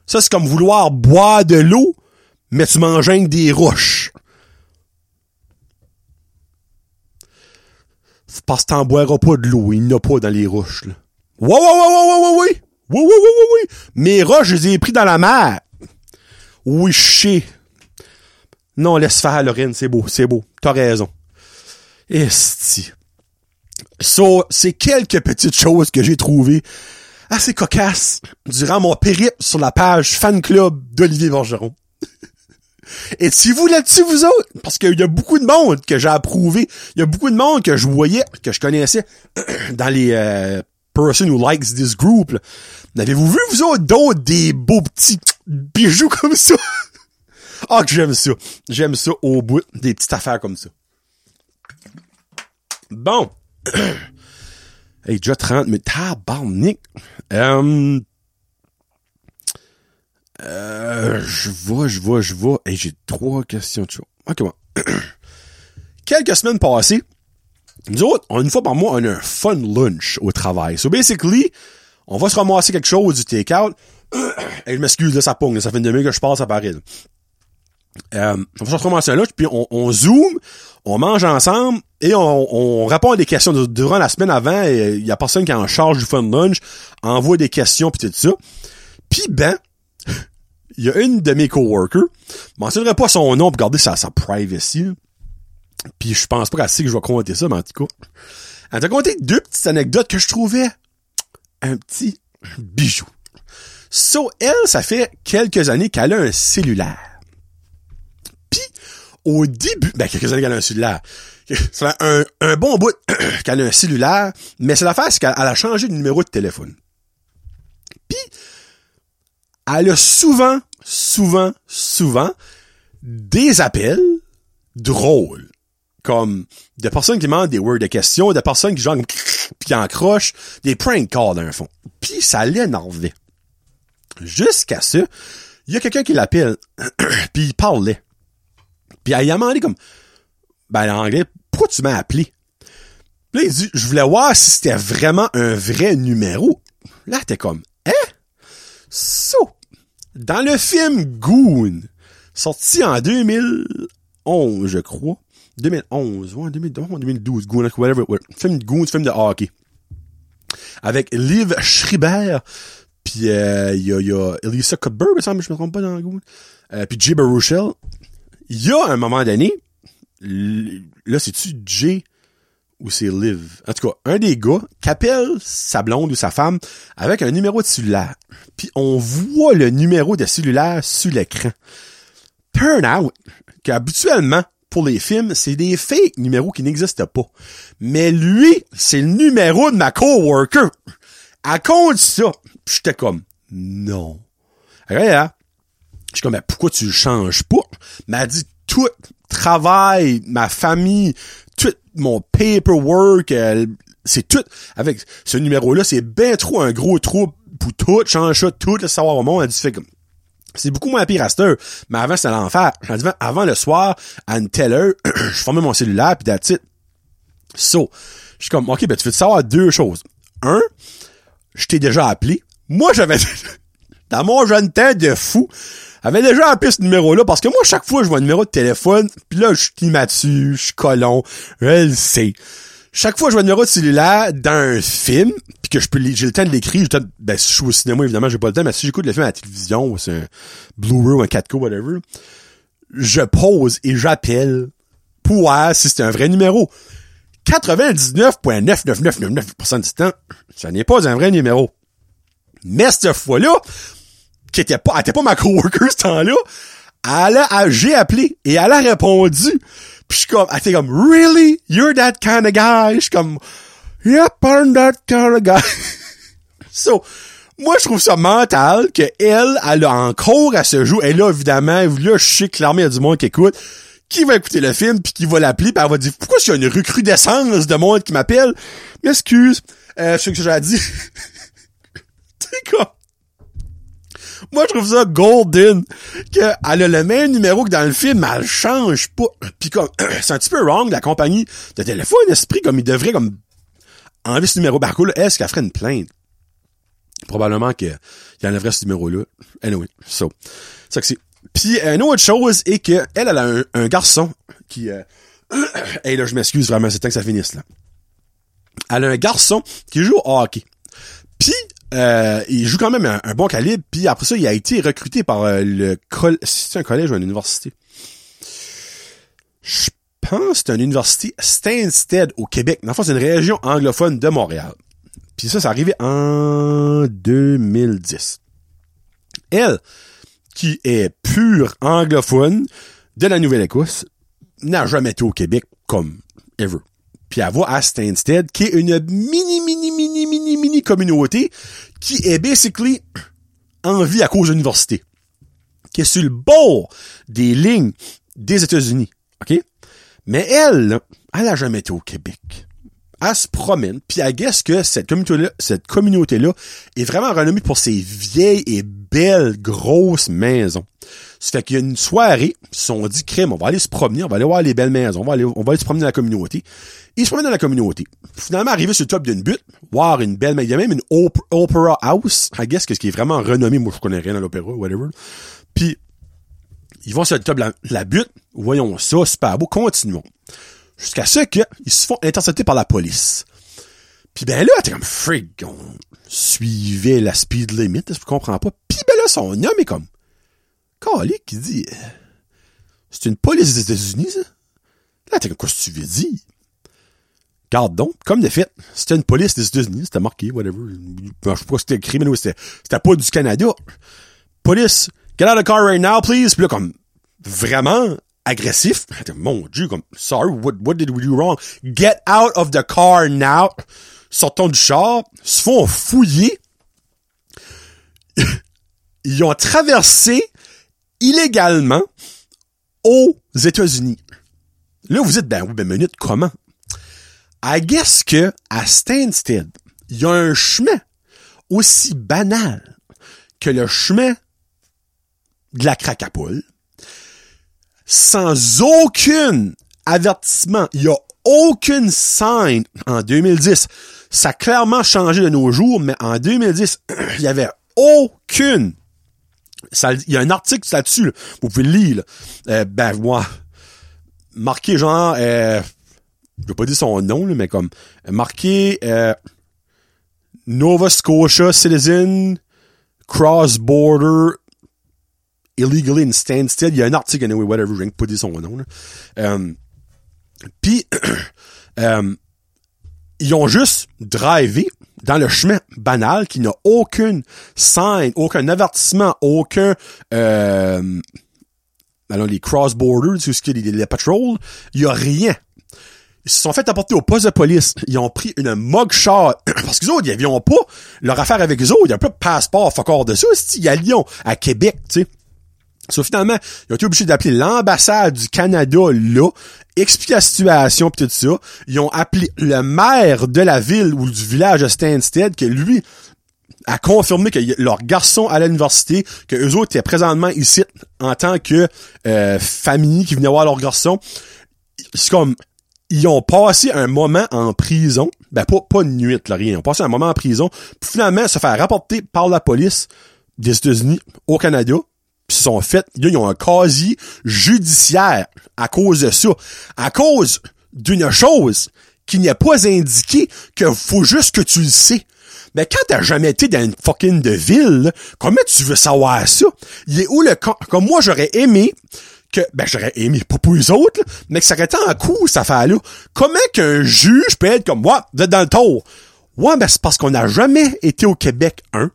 Ça, c'est comme vouloir boire de l'eau, mais tu manges avec des roches. C'est parce que t'en boiras pas de l'eau, il n'y en a pas dans les roches, là. Ouais, ouais, ouais, ouais, ouais, ouais. Oui, oui, oui, oui, oui. Mes roches, je les ai pris dans la mer. Oui, sais. Non, laisse faire, Lorraine, c'est beau, c'est beau. T'as raison. Esti. So, c'est quelques petites choses que j'ai trouvées assez cocasses durant mon périple sur la page fan club d'Olivier Bergeron. Et si vous là-dessus, vous autres? Parce qu'il y a beaucoup de monde que j'ai approuvé. Il y a beaucoup de monde que je voyais, que je connaissais dans les euh, person who likes this group. N'avez-vous vu, vous autres, d'autres des beaux petits bijoux comme ça? Ah, que j'aime ça. J'aime ça au bout des petites affaires comme ça. Bon. hey, déjà 30 minutes. Tabarnak. Euh, euh, je vois, je vois, je vois. Hey, j'ai trois questions de chaud. Ok, bon. Quelques semaines passées, nous autres, une fois par mois, on a un fun lunch au travail. So, basically, on va se ramasser quelque chose du take-out. Et je m'excuse, là, ça pogne. Ça fait une demi que je passe à Paris. Euh, on va se ramasser un lunch, puis on, zoom, on mange ensemble, et on, on répond à des questions. Durant la semaine avant, il y a personne qui est en charge du fun lunch, envoie des questions, puis tout ça. Puis ben, il y a une de mes coworkers, je mentionnerai pas son nom pour garder sa, sa privacy, puis je pense pas qu'elle sait que je vais compter ça, mais en tout cas. Elle t'a conté deux petites anecdotes que je trouvais un petit bijou. So, elle, ça fait quelques années qu'elle a un cellulaire. Puis, au début, ben, quelques années qu'elle a un cellulaire. Ça fait un, un bon bout qu'elle a un cellulaire, mais c'est l'affaire, c'est qu'elle a changé de numéro de téléphone. Puis, elle a souvent, souvent, souvent des appels drôles comme des personnes qui demandent des words de questions, des personnes qui genre puis encrochent, des prank calls dans le fond. Puis ça l'énervait. Jusqu'à ça, il y a quelqu'un qui l'appelle, puis il parlait. Puis elle a demandé comme, ben en anglais, pourquoi tu m'as appelé? Puis là, il dit, je voulais voir si c'était vraiment un vrai numéro. Là, t'es comme, hein? So, dans le film Goon, sorti en 2011, je crois, 2011, ouais, 2012, 2012, Goon, whatever, ouais. Film Goon, film de hockey. Avec Liv Schreiber, puis il euh, y, a, y a Elisa Cuthbert, me semble, je me trompe pas dans Goon, euh, puis Jay Baruchel. Il y a un moment donné, là, c'est-tu Jay ou c'est Liv? En tout cas, un des gars qui appelle sa blonde ou sa femme avec un numéro de cellulaire. Puis on voit le numéro de cellulaire sur l'écran. Turn out qu'habituellement, pour les films, c'est des fake numéros qui n'existent pas. Mais lui, c'est le numéro de ma coworker. À cause de ça, j'étais comme, non. Regarde, je suis comme, mais pourquoi tu le changes pas? Mais elle dit, tout travail, ma famille, mon paperwork, c'est tout, avec ce numéro-là, c'est bien trop un gros trou pour tout, change tout le savoir au monde. Elle dit, fait comme, c'est beaucoup moins pire à cette. Mais avant, c'était l'enfer. Avant le soir, à une telle heure, je formais mon cellulaire, puis that's it. So, je suis comme, OK, ben tu veux te savoir deux choses. Un, je t'ai déjà appelé. Moi, j'avais... dans mon jeune temps de fou, j'avais déjà appelé ce numéro-là, parce que moi, chaque fois, je vois un numéro de téléphone, puis là, je suis immature, je suis colon, je le sais chaque fois je vois un numéro de cellulaire dans un film, puis que je peux j'ai le temps de l'écrire, ben si je suis au cinéma évidemment, j'ai pas le temps, mais si j'écoute le film à la télévision, ou c'est un Blu-ray ou un 4K whatever, je pose et j'appelle pour voir si c'est un vrai numéro. 99.99999% du temps, ça n'est pas un vrai numéro. Mais cette fois-là, qui était pas, elle était pas ma coworker ce temps-là, elle a, j'ai appelé et elle a répondu. Puis je suis comme, elle était comme, really? You're that kind of guy? Je suis comme, yep, I'm that kind of guy. so, moi, je trouve ça mental que elle, elle a encore à se jouer. Et là, évidemment, là, je sais clairement, il y a du monde qui écoute, qui va écouter le film, puis qui va l'appeler, puis elle va dire, pourquoi s'il y a une recrudescence de monde qui m'appelle? M'excuse, euh, ce que j'ai dit. C'est quoi? Moi, je trouve ça golden qu'elle a le même numéro que dans le film, mais elle change pas. Puis comme, c'est un petit peu wrong, la compagnie de téléphone esprit, comme il devrait comme enlever ce numéro. Ben, cool, est-ce qu'elle ferait une plainte? Probablement qu'il enlèverait ce numéro-là. Anyway, so. Ça que c'est. Puis, une autre chose est que elle, elle a un, garçon qui... Euh, là, je m'excuse vraiment, c'est temps que ça finisse, là. Elle a un garçon qui joue au hockey. Puis, euh, il joue quand même un, bon calibre, puis après ça, il a été recruté par euh, le. C'est un collège ou une université? Je pense c'est une université Stansted au Québec. Dans le fond, c'est une région anglophone de Montréal. Puis ça, c'est arrivé en 2010. Elle, qui est pure anglophone de la Nouvelle-Écosse, n'a jamais été au Québec comme ever. Puis elle va à Stansted, qui est une mini, mini, mini, mini, mini communauté qui est basically en vie à cause de l'université. Qui est sur le bord des lignes des États-Unis. OK? Mais elle, elle a jamais été au Québec elle se promène, puis elle guess que cette communauté-là, cette communauté-là est vraiment renommée pour ses vieilles et belles grosses maisons. Ça fait qu'il y a une soirée, ils se sont dit, crème, on va aller se promener, on va aller voir les belles maisons, on va aller, on va aller se promener dans la communauté. Ils se promènent dans la communauté. Finalement, arrivé sur le top d'une butte, voir une belle, il y a même une opera house, I guess, que ce qui est vraiment renommé, moi je connais rien à l'opéra, whatever. Puis, ils vont sur le top de la, butte, voyons ça, super beau, continuons. Jusqu'à ce qu'ils se font intercepter par la police. Puis ben là, t'es comme frig, on suivait la speed limit, je comprends pas. Puis ben là, son homme est comme Calique qui dit euh, C'est une police des États-Unis, ça? Là, t'es comme quoi tu veux dire? Garde donc, comme de fait, c'était une police des États-Unis, c'était marqué, whatever. Je sais pas si c'était écrit, mais c'était, c'était pas du Canada. Police, get out of the car right now, please. Puis là, comme, vraiment, agressif. Mon Dieu, comme, sorry, what, what did we do wrong? Get out of the car now. Sortons du char, se font fouiller. Ils ont traversé illégalement aux États-Unis. Là, vous dites, ben oui, ben minute, comment? I guess que, à Stansted, il y a un chemin aussi banal que le chemin de la cracapoule, sans aucun avertissement. Il n'y a aucune sign en 2010. Ça a clairement changé de nos jours, mais en 2010, il y avait aucune. il y a un article là-dessus, vous pouvez le lire. Euh, ben moi, marqué genre, euh, je vais pas dire son nom, mais comme marqué euh, Nova Scotia Citizen Cross Border illegally in standstill. Il y a un article, anyway, whatever, je viens pas dire son nom. Euh, Puis, euh, ils ont juste drivé dans le chemin banal qui n'a aucune sign, aucun avertissement, aucun euh, alors les cross-borders, tout ce qui est les, les patrols, il y a rien. Ils se sont fait apporter au poste de police. Ils ont pris une mugshot. Parce qu'ils autres, ils n'avaient pas leur affaire avec eux autres. Il y a pas de passeport, fuck de ça. Il y a Lyon, à Québec, tu sais. So, finalement, ils ont été obligés d'appeler l'ambassade du Canada là, expliquer la situation pis tout ça. Ils ont appelé le maire de la ville ou du village de Stansted, que lui a confirmé que leur garçon à l'université, que eux autres étaient présentement ici en tant que euh, famille qui venait voir leur garçon. C'est comme ils ont passé un moment en prison, ben pas, pas une nuit, là, rien. Ils ont passé un moment en prison, puis finalement se faire rapporter par la police des États-Unis au Canada, pis sont faits, ils ont un quasi judiciaire à cause de ça. À cause d'une chose qui n'est pas indiquée que faut juste que tu le sais. Mais quand t'as jamais été dans une fucking de ville, comment tu veux savoir ça? Il est où le Comme moi, j'aurais aimé que, ben, j'aurais aimé, pas pour les autres, mais que ça aurait été en coup, cette affaire-là. Comment qu'un juge peut être comme, moi, vous êtes dans le tour? Ouais, ben, c'est parce qu'on n'a jamais été au Québec, un.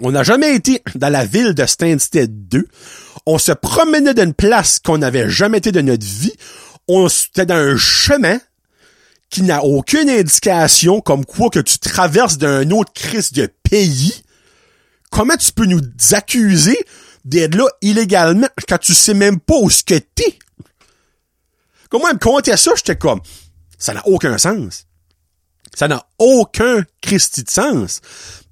On n'a jamais été dans la ville de Stansted 2. On se promenait d'une place qu'on n'avait jamais été de notre vie. On était dans un chemin qui n'a aucune indication comme quoi que tu traverses d'un autre crise de pays. comment tu peux nous accuser d'être là illégalement quand tu sais même pas où ce que t'es? Comment elle me comptait ça, j'étais comme, ça n'a aucun sens. Ça n'a aucun Christi de sens.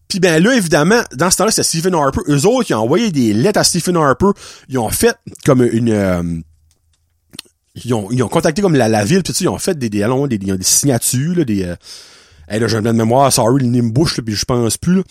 Puis ben là, évidemment, dans ce temps-là, c'est Stephen Harper. Eux autres, ils ont envoyé des lettres à Stephen Harper. Ils ont fait comme une... euh, ils, ont, ils ont contacté comme la, la ville, puis tu sais, ils ont fait des, des, allons, des, des, des signatures, là, des... Euh, hey, là, j'ai un de mémoire, sorry, le nez me bouche, puis je pense plus, là.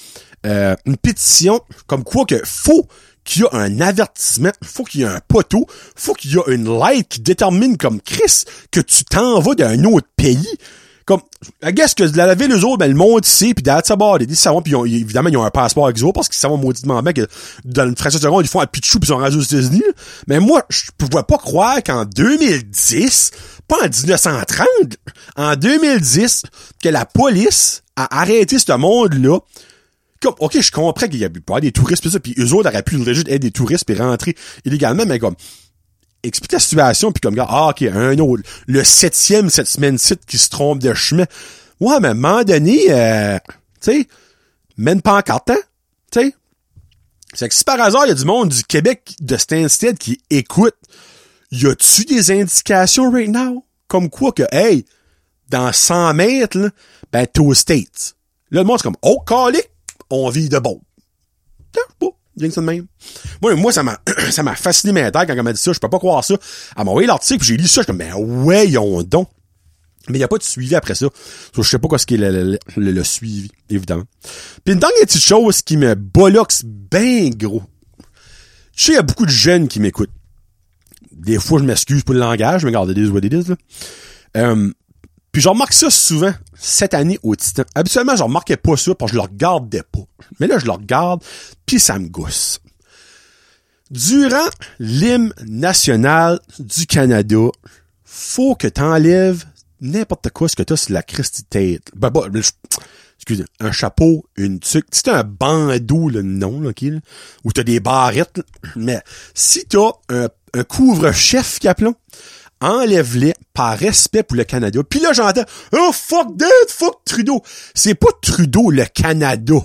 Euh, une pétition, comme quoi que faut qu'il y a un avertissement, faut qu'il y ait un poteau, faut qu'il y a une light qui détermine comme Chris que tu t'en vas d'un autre pays. Comme, I guess que la ville, eux autres, ben, le monde ici, pis d'être ça bord, ils savent, pis évidemment, ils ont un passeport exo, parce qu'ils savent mauditement bien que dans une fraction de seconde, ils font un pitchou pis ils sont rendus aux États-Unis. Mais moi, je pouvais pas croire qu'en 2010, pas en 1930, en 2010, que la police a arrêté ce monde-là, comme, ok, je comprends qu'il y a pas des touristes pis ça, pis eux autres auraient pu juste aider des touristes pis rentrer illégalement, mais comme, explique la situation puis comme, ah, ok, un autre, le septième cette semaine-ci qui se trompe de chemin. Ouais, mais à un moment donné, euh, tu sais, mène pas en carte, hein, tu sais. C'est que si par hasard, il y a du monde du Québec de Stansted qui écoute, y a-tu des indications right now? Comme quoi que, hey, dans 100 mètres, là, ben, t'es aux States. Là, le monde, c'est comme, oh, calique, on vit de bon. Rien que ça de même. Moi, moi, ça m'a, ça m'a fasciné mes têtes quand elle m'a dit ça. Je peux pas croire ça. Elle m'a envoyé l'article, j'ai lu ça. Je suis comme, ben, voyons donc. Mais il n'y a pas de suivi après ça. So, je sais pas quoi ce qui est le, le, le- suivi, évidemment. Puis une dernière petite chose qui me boloxe bien gros. Je sais, il y a beaucoup de jeunes qui m'écoutent. Des fois, je m'excuse pour le langage, mais regardez, des what it is, là. Euh, puis je remarque ça souvent cette année au Titan. Habituellement, je remarquais pas ça parce que je le regardais pas. Mais là, je le regarde, puis ça me gousse. Durant l'hymne national du Canada, faut que t'enlèves n'importe quoi ce que t'as sur la Christie tête. Ben, ben, excusez, un chapeau, une tuque. Si t'as un bandeau, le nom, là, ok, là, ou t'as des barrettes, là, mais si t'as un, un couvre-chef, qu'appelons, enlève-les par respect pour le Canada. Puis là, j'entends, oh, fuck that, fuck Trudeau. C'est pas Trudeau, le Canada.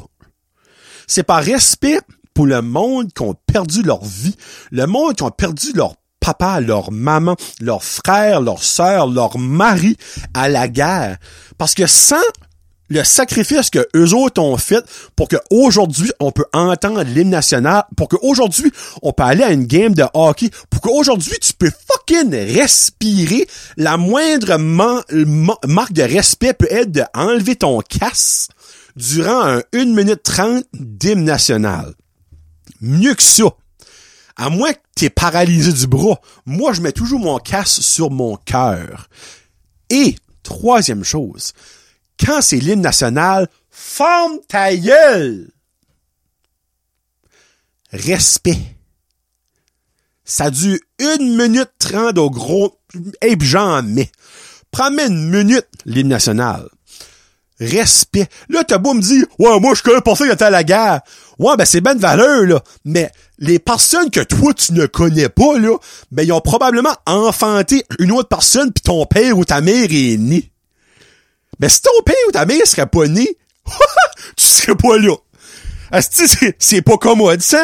C'est par respect pour le monde qui ont perdu leur vie, le monde qui ont perdu leur papa, leur maman, leurs frères, leurs sœurs, leur mari à la guerre. Parce que sans le sacrifice que eux autres ont fait pour que aujourd'hui on peut entendre l'hymne national, pour que aujourd'hui on peut aller à une game de hockey, pour qu'aujourd'hui tu peux fucking respirer, la moindre marque de respect peut être de enlever ton casse durant un 1 minute 30 d'hymne national. Mieux que ça. À moins que t'es paralysé du bras, moi je mets toujours mon casse sur mon cœur. Et, troisième chose, quand c'est l'hymne national, forme ta gueule! Respect. Ça dure une minute trente au gros, et puis j'en mets. Prends-moi une minute, l'hymne national. Respect. Là, t'as beau me dire, ouais, moi, je connais personne qui était à la guerre. Ouais, ben, c'est bonne valeur, là. Mais les personnes que toi, tu ne connais pas, là, ben, ils ont probablement enfanté une autre personne puis ton père ou ta mère est né. Ben, si ton père ou ta mère serait pas né, tu serais pas là. Asti, c'est, pas commode, ça.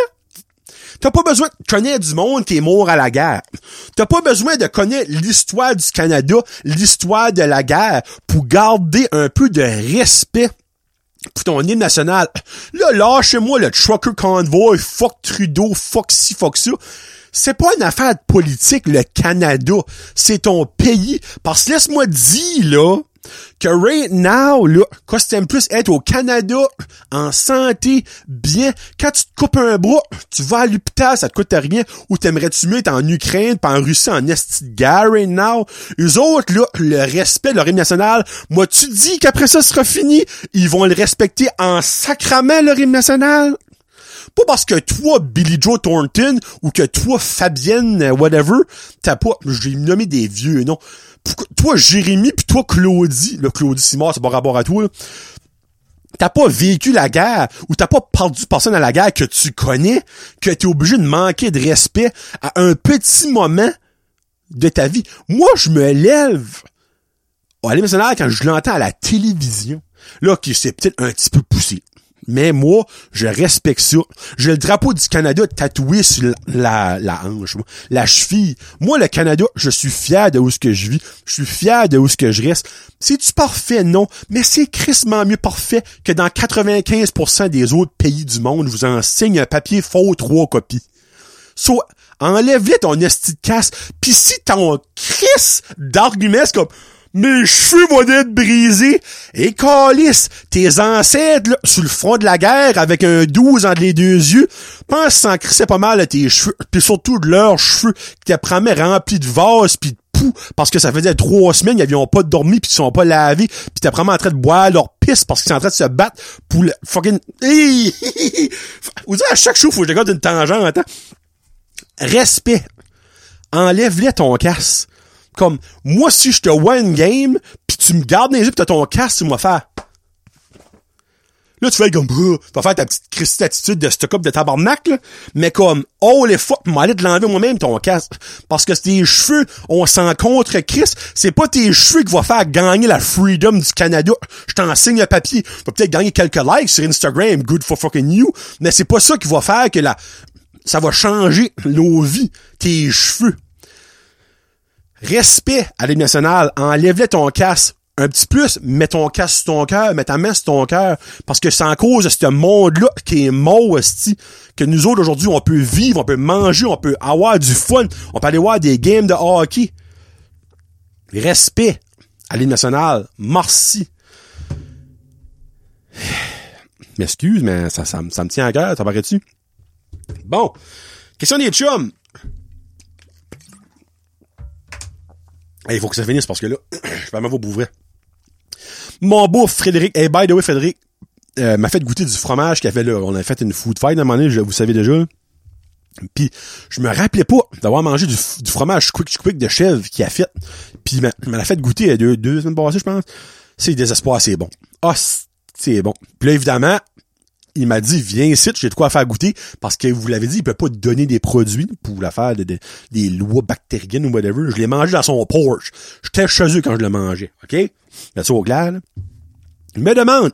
T'as pas besoin de connaître du monde qui est mort à la guerre. T'as pas besoin de connaître l'histoire du Canada, l'histoire de la guerre, pour garder un peu de respect pour ton hymne national. Là, lâchez-moi le trucker convoy, fuck Trudeau, fuck ci, fuck ça. C'est pas une affaire de politique, le Canada. C'est ton pays. Parce que laisse-moi dire, là, que right now, là, quoi t'aimes plus être au Canada, en santé, bien, quand tu te coupes un bras, tu vas à l'hôpital, ça te coûte rien, ou t'aimerais-tu mieux être en Ukraine, pas en Russie, en esti de guerre right now? Eux autres, là, le respect de leur hymne national, moi, tu dis qu'après ça sera fini, ils vont le respecter en sacrament, leur hymne national? Pas parce que toi, Billy Joe Thornton, ou que toi, Fabienne, whatever, t'as pas, j'ai nommé des vieux, non. Toi, Jérémy, puis toi, Claudie, le Claudie Simard, c'est pas rapport à toi, là. T'as pas vécu la guerre, ou t'as pas perdu personne à la guerre que tu connais, que t'es obligé de manquer de respect à un petit moment de ta vie? Moi, je me lève à l'hymne national quand je l'entends à la télévision. Là, qui c'est peut-être un petit peu poussé. Mais moi, je respecte ça. J'ai le drapeau du Canada tatoué sur la, la, hanche, la cheville. Moi, le Canada, je suis fier de où ce que je vis. Je suis fier de où ce que je reste. C'est-tu parfait? Non. Mais c'est crissement mieux parfait que dans 95% des autres pays du monde vous enseigne un papier faux trois copies. Soit, enlève-le ton esti de casse. Pis si ton crise d'argument, c'est comme, mes cheveux vont être brisés. Et calice, tes ancêtres, là, sur le front de la guerre, avec un 12 entre les deux yeux, pense s'en crissait pas mal à tes cheveux, puis surtout de leurs cheveux, qui te remplis de vase puis de poux, parce que ça faisait trois semaines, ils n'avaient pas dormi, puis ils sont pas lavés, puis t'es vraiment en train de boire leur pisse, parce qu'ils sont en train de se battre pour le fucking... Vous dites, à chaque show, faut que je regarde une tangente, hein? Respect. Enlève-le ton casse. Comme, moi, si je te vois une game, pis tu me gardes dans les yeux pis t'as ton casque, tu m'as faire. Là, tu fais comme, tu vas faire ta petite christie attitude de stock up de tabarnak, là. Mais comme, oh les fuck, m'en aller te l'enlever moi-même, ton casque. Parce que tes cheveux, on s'en contre Chris. C'est pas tes cheveux qui vont faire gagner la freedom du Canada. Je t'en signe un papier. Vas peut-être gagner quelques likes sur Instagram, good for fucking you. Mais c'est pas ça qui va faire que la, ça va changer nos vies. Tes cheveux. Respect à l'équipe nationale. Enlève-le ton casque un petit plus, mets ton casque sur ton cœur, mets ta main sur ton cœur, parce que c'est en cause de ce monde-là qui est mort, que nous autres aujourd'hui, on peut vivre, on peut manger, on peut avoir du fun, on peut aller voir des games de hockey. Respect à l'équipe nationale. Merci. M'excuse, mais ça, ça, ça, me tient à cœur, ça paraît-tu? Bon. Question des chums. Il faut que ça finisse parce que là, je vais m'avoir bouvrer. Mon beau Frédéric, hey, by the way, Frédéric, euh, m'a fait goûter du fromage qu'il avait là. On a fait une food fight à un moment donné, vous savez déjà. Puis je me rappelais pas d'avoir mangé du, fromage quick quick de chèvre qui a fait. Puis il m'a fait goûter deux, deux semaines passées, je pense. C'est désespoir, c'est bon. Ah, c'est bon. Puis là, évidemment, il m'a dit, viens ici, j'ai de quoi faire goûter, parce que vous l'avez dit, il peut pas te donner des produits pour l'affaire de, des lois bactériennes ou whatever. Je l'ai mangé dans son Porsche. J'étais chez eux quand je le mangeais, OK? Là, au clair, là. Il me demande,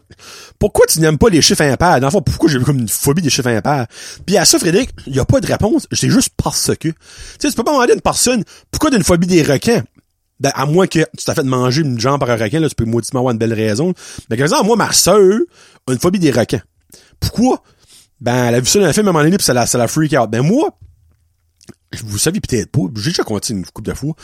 pourquoi tu n'aimes pas les chiffres impairs? Dans le fond, pourquoi j'ai comme une phobie des chiffres impairs? Puis à ça, Frédéric, il n'y a pas de réponse. C'est juste parce que. Tu sais, tu peux pas demander à une personne, pourquoi tu as une phobie des requins? Ben, à moins que tu t'as fait manger une jambe par un requin, là, tu peux mauditement avoir une belle raison. Mais par exemple, moi, ma sœur a une phobie des requins. Pourquoi? Ben, elle a vu ça dans un film à un moment donné, pis ça la, ça la freak out. Ben, moi, vous savez peut-être pas, j'ai déjà continué une coupe de fois.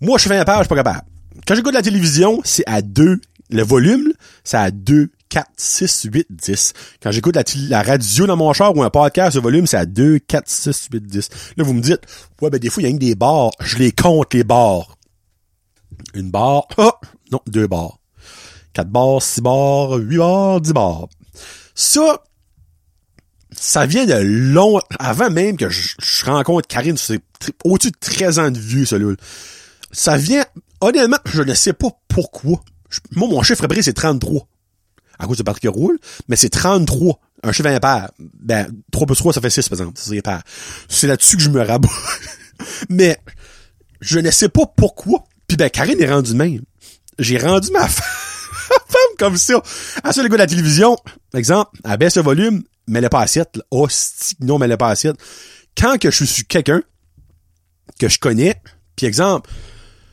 Moi, je fais un page, je suis pas capable. Quand j'écoute la télévision, c'est à 2. Le volume, c'est à 2, 4, 6, 8, 10. Quand j'écoute la, la, radio dans mon char ou un podcast, le volume, c'est à 2, 4, 6, 8, 10. Là, vous me dites, ouais, ben, des fois, il y a que des barres. Je les compte, les barres. Une barre. Oh! Non, deux barres. Quatre barres, six barres, huit barres, dix barres. Ça, ça vient de long, avant même que je, rencontre Karine, c'est au-dessus de 13 ans de vieux, ça, là. Ça vient, honnêtement, je ne sais pas pourquoi. moi, mon chiffre préféré, c'est 33. À cause de Patrick roule, mais c'est 33. Un chiffre impair. Ben, 3 plus 3, ça fait 6, par exemple. C'est impair. C'est là-dessus que je me rabats. mais, je ne sais pas pourquoi. Puis ben, Karine est rendue même. J'ai rendu ma femme comme ça. Ça, le gars de la télévision, exemple, elle baisse le volume, mais elle est pas assiette. Oh, non, mais elle est pas assiette. Quand que je suis quelqu'un que je connais, puis exemple,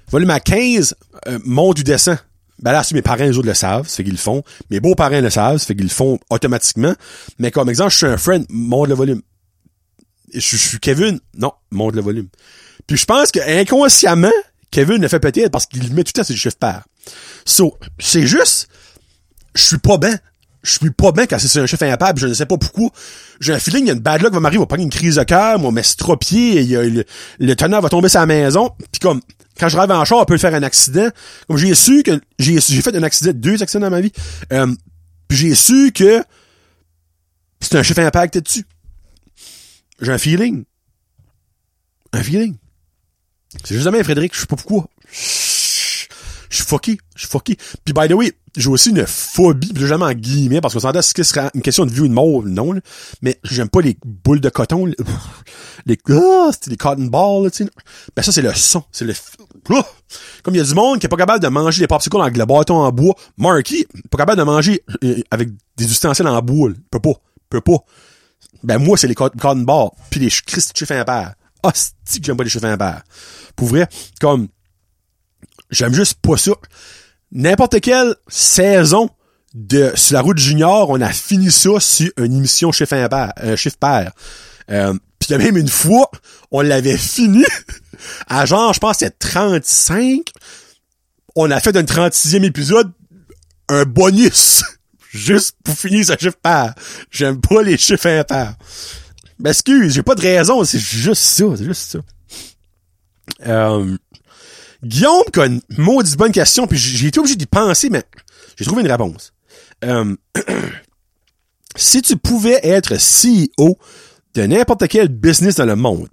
volume à 15, euh, monte ou descend. Ben là, si mes parents, les autres le savent, c'est qu'ils le font. Mes beaux-parents le savent, c'est qu'ils le font automatiquement. Mais comme exemple, je suis un friend, monte le volume. Je, je suis Kevin, non, monte le volume. Puis je pense que inconsciemment, Kevin le fait peut-être parce qu'il met tout temps ses chiffres pairs. So, c'est juste, je suis pas bien. Je suis pas bien quand c'est un chef impable, je ne sais pas pourquoi. J'ai un feeling, il y a une bad luck va m'arriver, va prendre une crise de cœur, moi, y a le, le tonnerre va tomber sur la maison, puis comme, quand je rêve en char, on peut faire un accident. Comme j'ai su que, j'ai fait un accident, deux accidents dans ma vie, euh, puis j'ai su que c'est un chef impact dessus. J'ai un feeling. Un feeling. C'est juste demain, Frédéric, je sais pas pourquoi. Je suis fucké. Je suis fucké. Puis, by the way, j'ai aussi une phobie, pis jamais en guillemets, parce qu'on s'entend ce qui sera une question de vie ou de mort, non, là. Mais j'aime pas les boules de coton, là. les, ah, des cotton balls, tu sais. Ben, ça, c'est le son. C'est le, ah! comme il y a du monde qui est pas capable de manger des popsicles avec le bâton en bois. Marky, pas capable de manger euh, avec des ustensiles en bois, là. Peut pas. Peut pas. Ben, moi, c'est les cotton balls. Puis les Christ chiffres impairs. Ah, c'est que j'aime pas les chiffres impairs. Pour vrai, comme, j'aime juste pas ça n'importe quelle saison de sur la route junior, on a fini ça sur une émission chiffre impair, euh, chiffre pair. Euh, Puis même une fois, on l'avait fini à genre, je pense c'est 35. On a fait d'un 36e épisode un bonus juste pour finir ce chiffre pair. J'aime pas les chiffres impairs. Ben excuse, j'ai pas de raison, c'est juste ça, c'est juste ça. Euh, Guillaume qui a une maudite bonne question, puis j'ai été obligé d'y penser, mais j'ai trouvé une réponse. Euh, si tu pouvais être CEO de n'importe quel business dans le monde,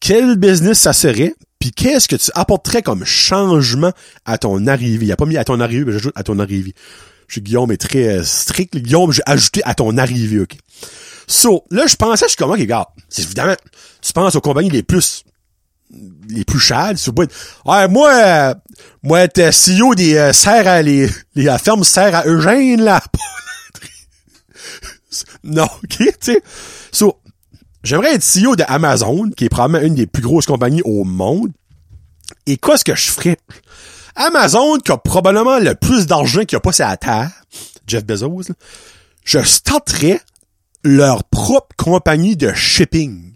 quel business ça serait, puis qu'est-ce que tu apporterais comme changement à ton arrivée? Il n'y a pas mis à ton arrivée, mais j'ajoute à ton arrivée. Je Guillaume est très euh, strict. Guillaume, j'ai ajouté à ton arrivée, OK? So, là, je pensais, je suis comme, OK, gars, c'est évidemment, tu penses aux compagnies les plus les plus chers, tu ouais, moi, euh, moi, t'es CEO des euh, serres à les, les la ferme serre à Eugène, là. non, ok, tu sais. So, j'aimerais être CEO de Amazon, qui est probablement une des plus grosses compagnies au monde. Et qu'est-ce que je ferais? Amazon, qui a probablement le plus d'argent qu'il a pas sur terre, Jeff Bezos, je starterais leur propre compagnie de shipping.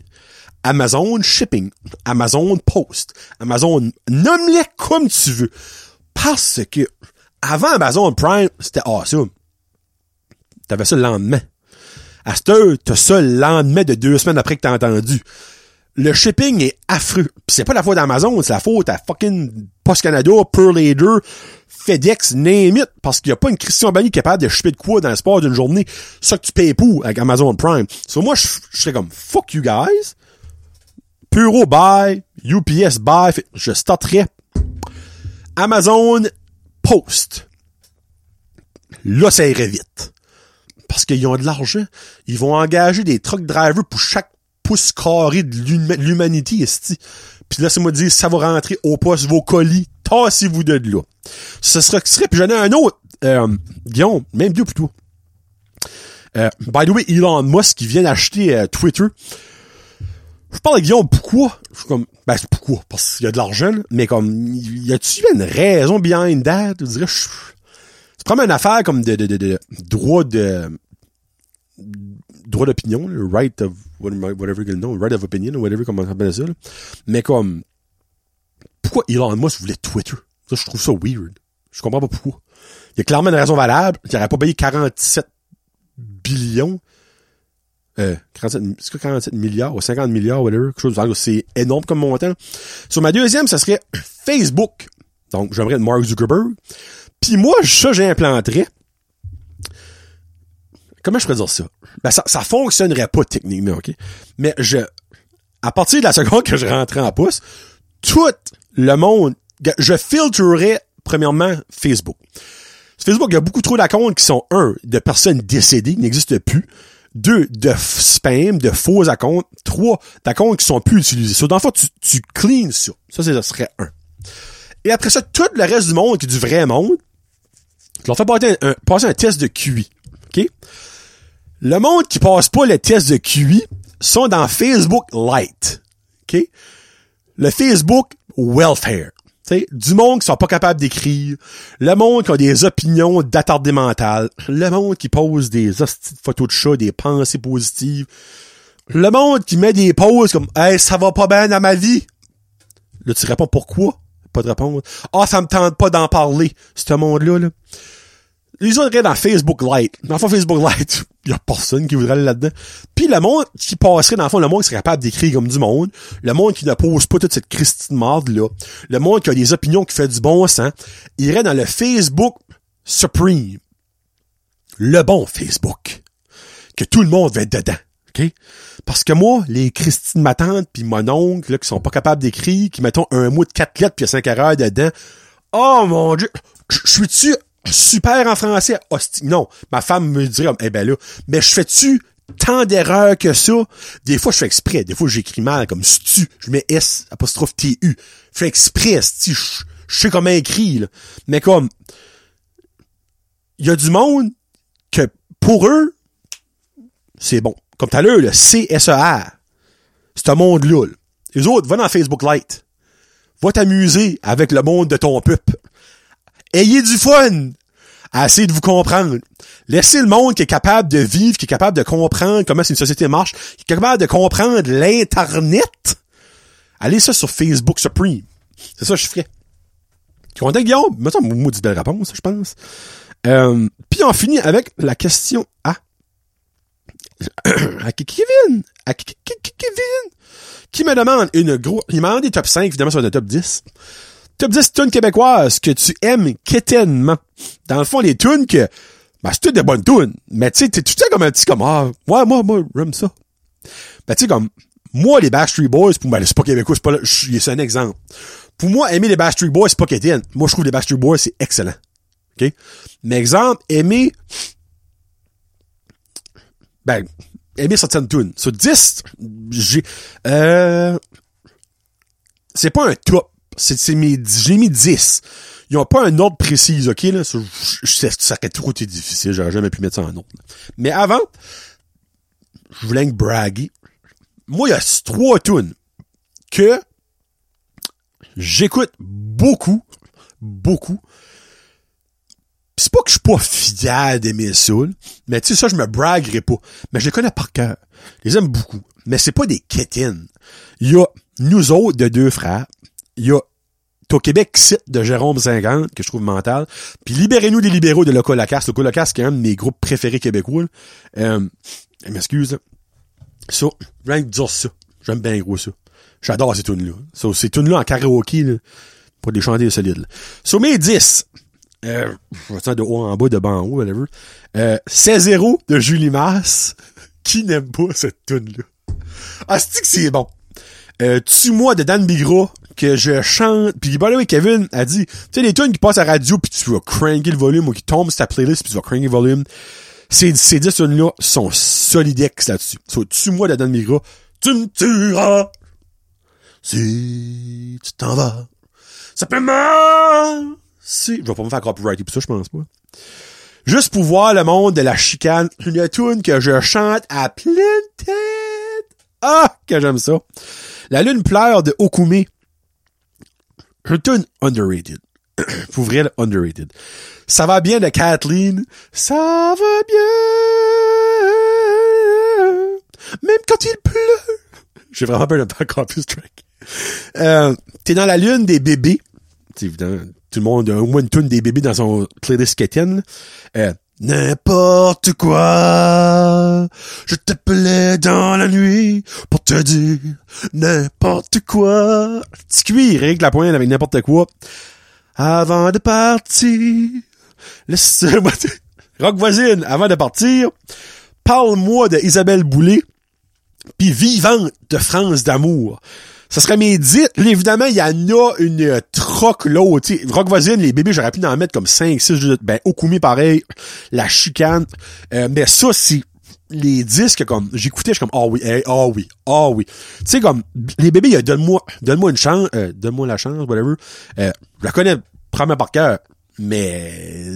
Amazon Shipping, Amazon Post, Amazon, nomme-les comme tu veux. Parce que, avant Amazon Prime, c'était awesome. T'avais ça le lendemain. À cette heure, t'as ça le lendemain de deux semaines après que t'as entendu. Le shipping est affreux. C'est pas la faute d'Amazon, c'est la faute à fucking Post Canada, Pearl Leader, FedEx, name it, parce qu'il y a pas une Christian Bani capable de shipper de quoi dans le sport d'une journée. Ça que tu payes pour avec Amazon Prime. So moi, je serais comme, fuck you guys. Puro buy, UPS buy, je starterai Amazon Post. Là, ça irait vite. Parce qu'ils ont de l'argent. Ils vont engager des truck drivers pour chaque pouce carré de l'humanité, Puis là, c'est moi dire, ça va rentrer au poste vos colis. Tassez-vous de là. Ce serait, ce serait, puis j'en ai un autre, euh, Guillaume, même deux plutôt. Euh, by the way, Elon Musk qui vient d'acheter euh, Twitter je parle avec Guillaume, pourquoi? Je suis comme, ben, c'est pourquoi? Parce qu'il y a de l'argent, mais comme, y a-tu une raison behind that? Je dirais, c'est probablement une affaire comme de, de, de, de droit de, droit d'opinion, right of, whatever you know, right of opinion, whatever, comment on appelle ça, Mais comme, pourquoi Elon Musk voulait Twitter? Ça, je trouve ça weird. Je comprends pas pourquoi. Il y a clairement une raison valable. Il n'aurait pas payé 47 billions euh, 47, 47 milliards ou 50 milliards, whatever, quelque chose c'est énorme comme montant. Sur ma deuxième, ça serait Facebook. Donc, j'aimerais Mark Zuckerberg. Puis moi, ça, j'implanterais. Comment je pourrais dire ça? Ben, ça, ça fonctionnerait pas techniquement, OK? Mais je, à partir de la seconde que je rentrais en pouce, tout le monde, je filtrerais, premièrement, Facebook. Facebook, il y a beaucoup trop d'accounts qui sont, un, de personnes décédées, qui n'existent plus. Deux, de spam, de faux accounts. Trois, d'accounts qui sont plus utilisés. So, dans le fond, tu, tu cleans ça. Ça, ça serait un. Et après ça, tout le reste du monde, qui est du vrai monde, tu leur fais passer un, passer un test de QI. OK? Le monde qui passe pas le test de QI sont dans Facebook Lite. Le Facebook Welfare. T'sais, du monde qui sont pas capables d'écrire, le monde qui a des opinions d'attardé mental, le monde qui pose des photos de chat, des pensées positives, le monde qui met des poses comme Hey, ça va pas bien dans ma vie. Là, tu réponds pourquoi? Pas de réponse. Ah, ça me tente pas d'en parler, ce monde-là. Là les autres dans Facebook Lite. Dans le fond, Facebook Lite, il y a personne qui voudrait aller là-dedans. Puis le monde qui passerait, dans le fond, le monde qui serait capable d'écrire comme du monde, le monde qui ne pose pas toute cette Christine marde-là, le monde qui a des opinions qui fait du bon sens, irait dans le Facebook Supreme. Le bon Facebook. Que tout le monde va être dedans. OK? Parce que moi, les Christine ma tante puis mon oncle, là, qui sont pas capables d'écrire, qui mettons un mot de quatre lettres puis cinq erreurs dedans, Oh mon dieu! Je suis-tu super en français? Hostie. Non. Ma femme me dirait, eh ben là, mais je fais-tu tant d'erreurs que ça? Des fois, je fais exprès. Des fois, j'écris mal, comme stu. Je mets S, apostrophe T-U. Je fais exprès, sti. Je, sais comment écrire, là. Mais comme, il y a du monde que, pour eux, c'est bon. Comme t'as l'heure, le C-S-E-R. C'est un monde-là. là. Les autres, va dans Facebook Lite. Va t'amuser avec le monde de ton pup. Ayez du fun à essayer de vous comprendre. Laissez le monde qui est capable de vivre, qui est capable de comprendre comment une société marche, qui est capable de comprendre l'Internet. Allez ça sur Facebook Supreme. C'est ça que je ferais. Tu content, Guillaume? Me semble une maudite belle réponse, je pense. Euh, puis on finit avec la question à, à Kevin. À Kevin. Qui me demande une gros, il m'a demandé top 5, évidemment, sur le top 10. Top 10 tunes québécoises que tu aimes quétainement. Dans le fond, les tunes que, ben, c'est toutes des bonnes tunes. Mais tu sais, tu sais comme un petit comme, ah, ouais, moi, moi, j'aime ça. Ben, tu sais, comme, moi, les Backstreet Boys, pour moi, c'est pas québécois, c'est pas, là, c'est un exemple. Pour moi, aimer les Backstreet Boys, c'est pas quétaine. Moi, je trouve les Backstreet Boys, c'est excellent. OK? Mais exemple, aimer, ben, aimer certaines tunes. Sur 10, j'ai, euh, c'est pas un top. C'est, mes, j'ai mis 10. Ils ont pas un ordre précis, ok, là. Ça, aurait trop été difficile. J'aurais jamais pu mettre ça en ordre. Mais avant, je voulais me braguer. Moi, il y a trois tunes que j'écoute beaucoup, beaucoup. C'est pas que je suis pas fier d'aimer ça, mais tu sais, ça, je me braguerai pas. Mais je les connais par cœur. Je les aime beaucoup. Mais c'est pas des kétines. Il y a nous autres de deux frères. Il y a Au Québec, site de Jérôme 50, que je trouve mental. Puis Libérez-nous des libéraux de Loco Lacasse. Loco Lacasse, qui est un de mes groupes préférés québécois. Euh, m'excuse. Ça, rien que dire ça. J'aime bien gros ça. J'adore ces tunes-là. So, ces tunes-là en karaoké, là, pour des chanter solides. là. Sur mes 10, euh, je vais de haut en bas, de bas en haut, whatever. Euh, C'est zéro de Julie Masse. Qui n'aime pas cette tune-là? Ah, c'est que c'est bon? Euh, Tue-moi de Dan Bigra, que je chante. Puis, by the way, Kevin a dit, tu sais, les tunes qui passent à la radio, puis tu vas cranker le volume, ou qui tombent sur ta playlist, puis tu vas cranker le volume. Ces, ces 10 tunes-là sont solidex là-dessus. So, Tue-moi de Dan Bigra. Tu me tueras si tu t'en vas. Simplement si... Je vais pas me faire copyrighter pour ça, je pense pas. Juste pour voir le monde de la chicane. Une tune que je chante à pleine tête. Ah, que j'aime ça. La lune pleure de Okume. Une tune underrated. pour vrai, underrated. Ça va bien de Kathleen? Ça va bien. Même quand il pleut. J'ai vraiment peur de pas ce track. Euh, t'es dans la lune des bébés. C'est évident. Tout le monde a au moins une tune des bébés dans son playlist quétaine. Euh, N'importe quoi, je t'appelais dans la nuit pour te dire n'importe quoi. Petit cuir, Eric Lapointe avec n'importe quoi. Avant de partir, laisse-moi... Rock voisine, avant de partir, parle-moi de Isabelle Boulay, puis Vivante de France d'amour. Ça serait mes dits. Là, évidemment, il y en a une troc l'autre. Rock voisine, les bébés, j'aurais pu en mettre comme 5, 6 minutes. Ben, Okumi, pareil. La chicane. Euh, mais ça, c'est les disques, comme, j'écoutais, je suis comme, ah oui, hey, ah oui, ah oui. Tu sais, comme, les bébés, il donne-moi, donne-moi une chance, euh, donne-moi la chance, whatever. Euh, je la connais, première par cœur, mais,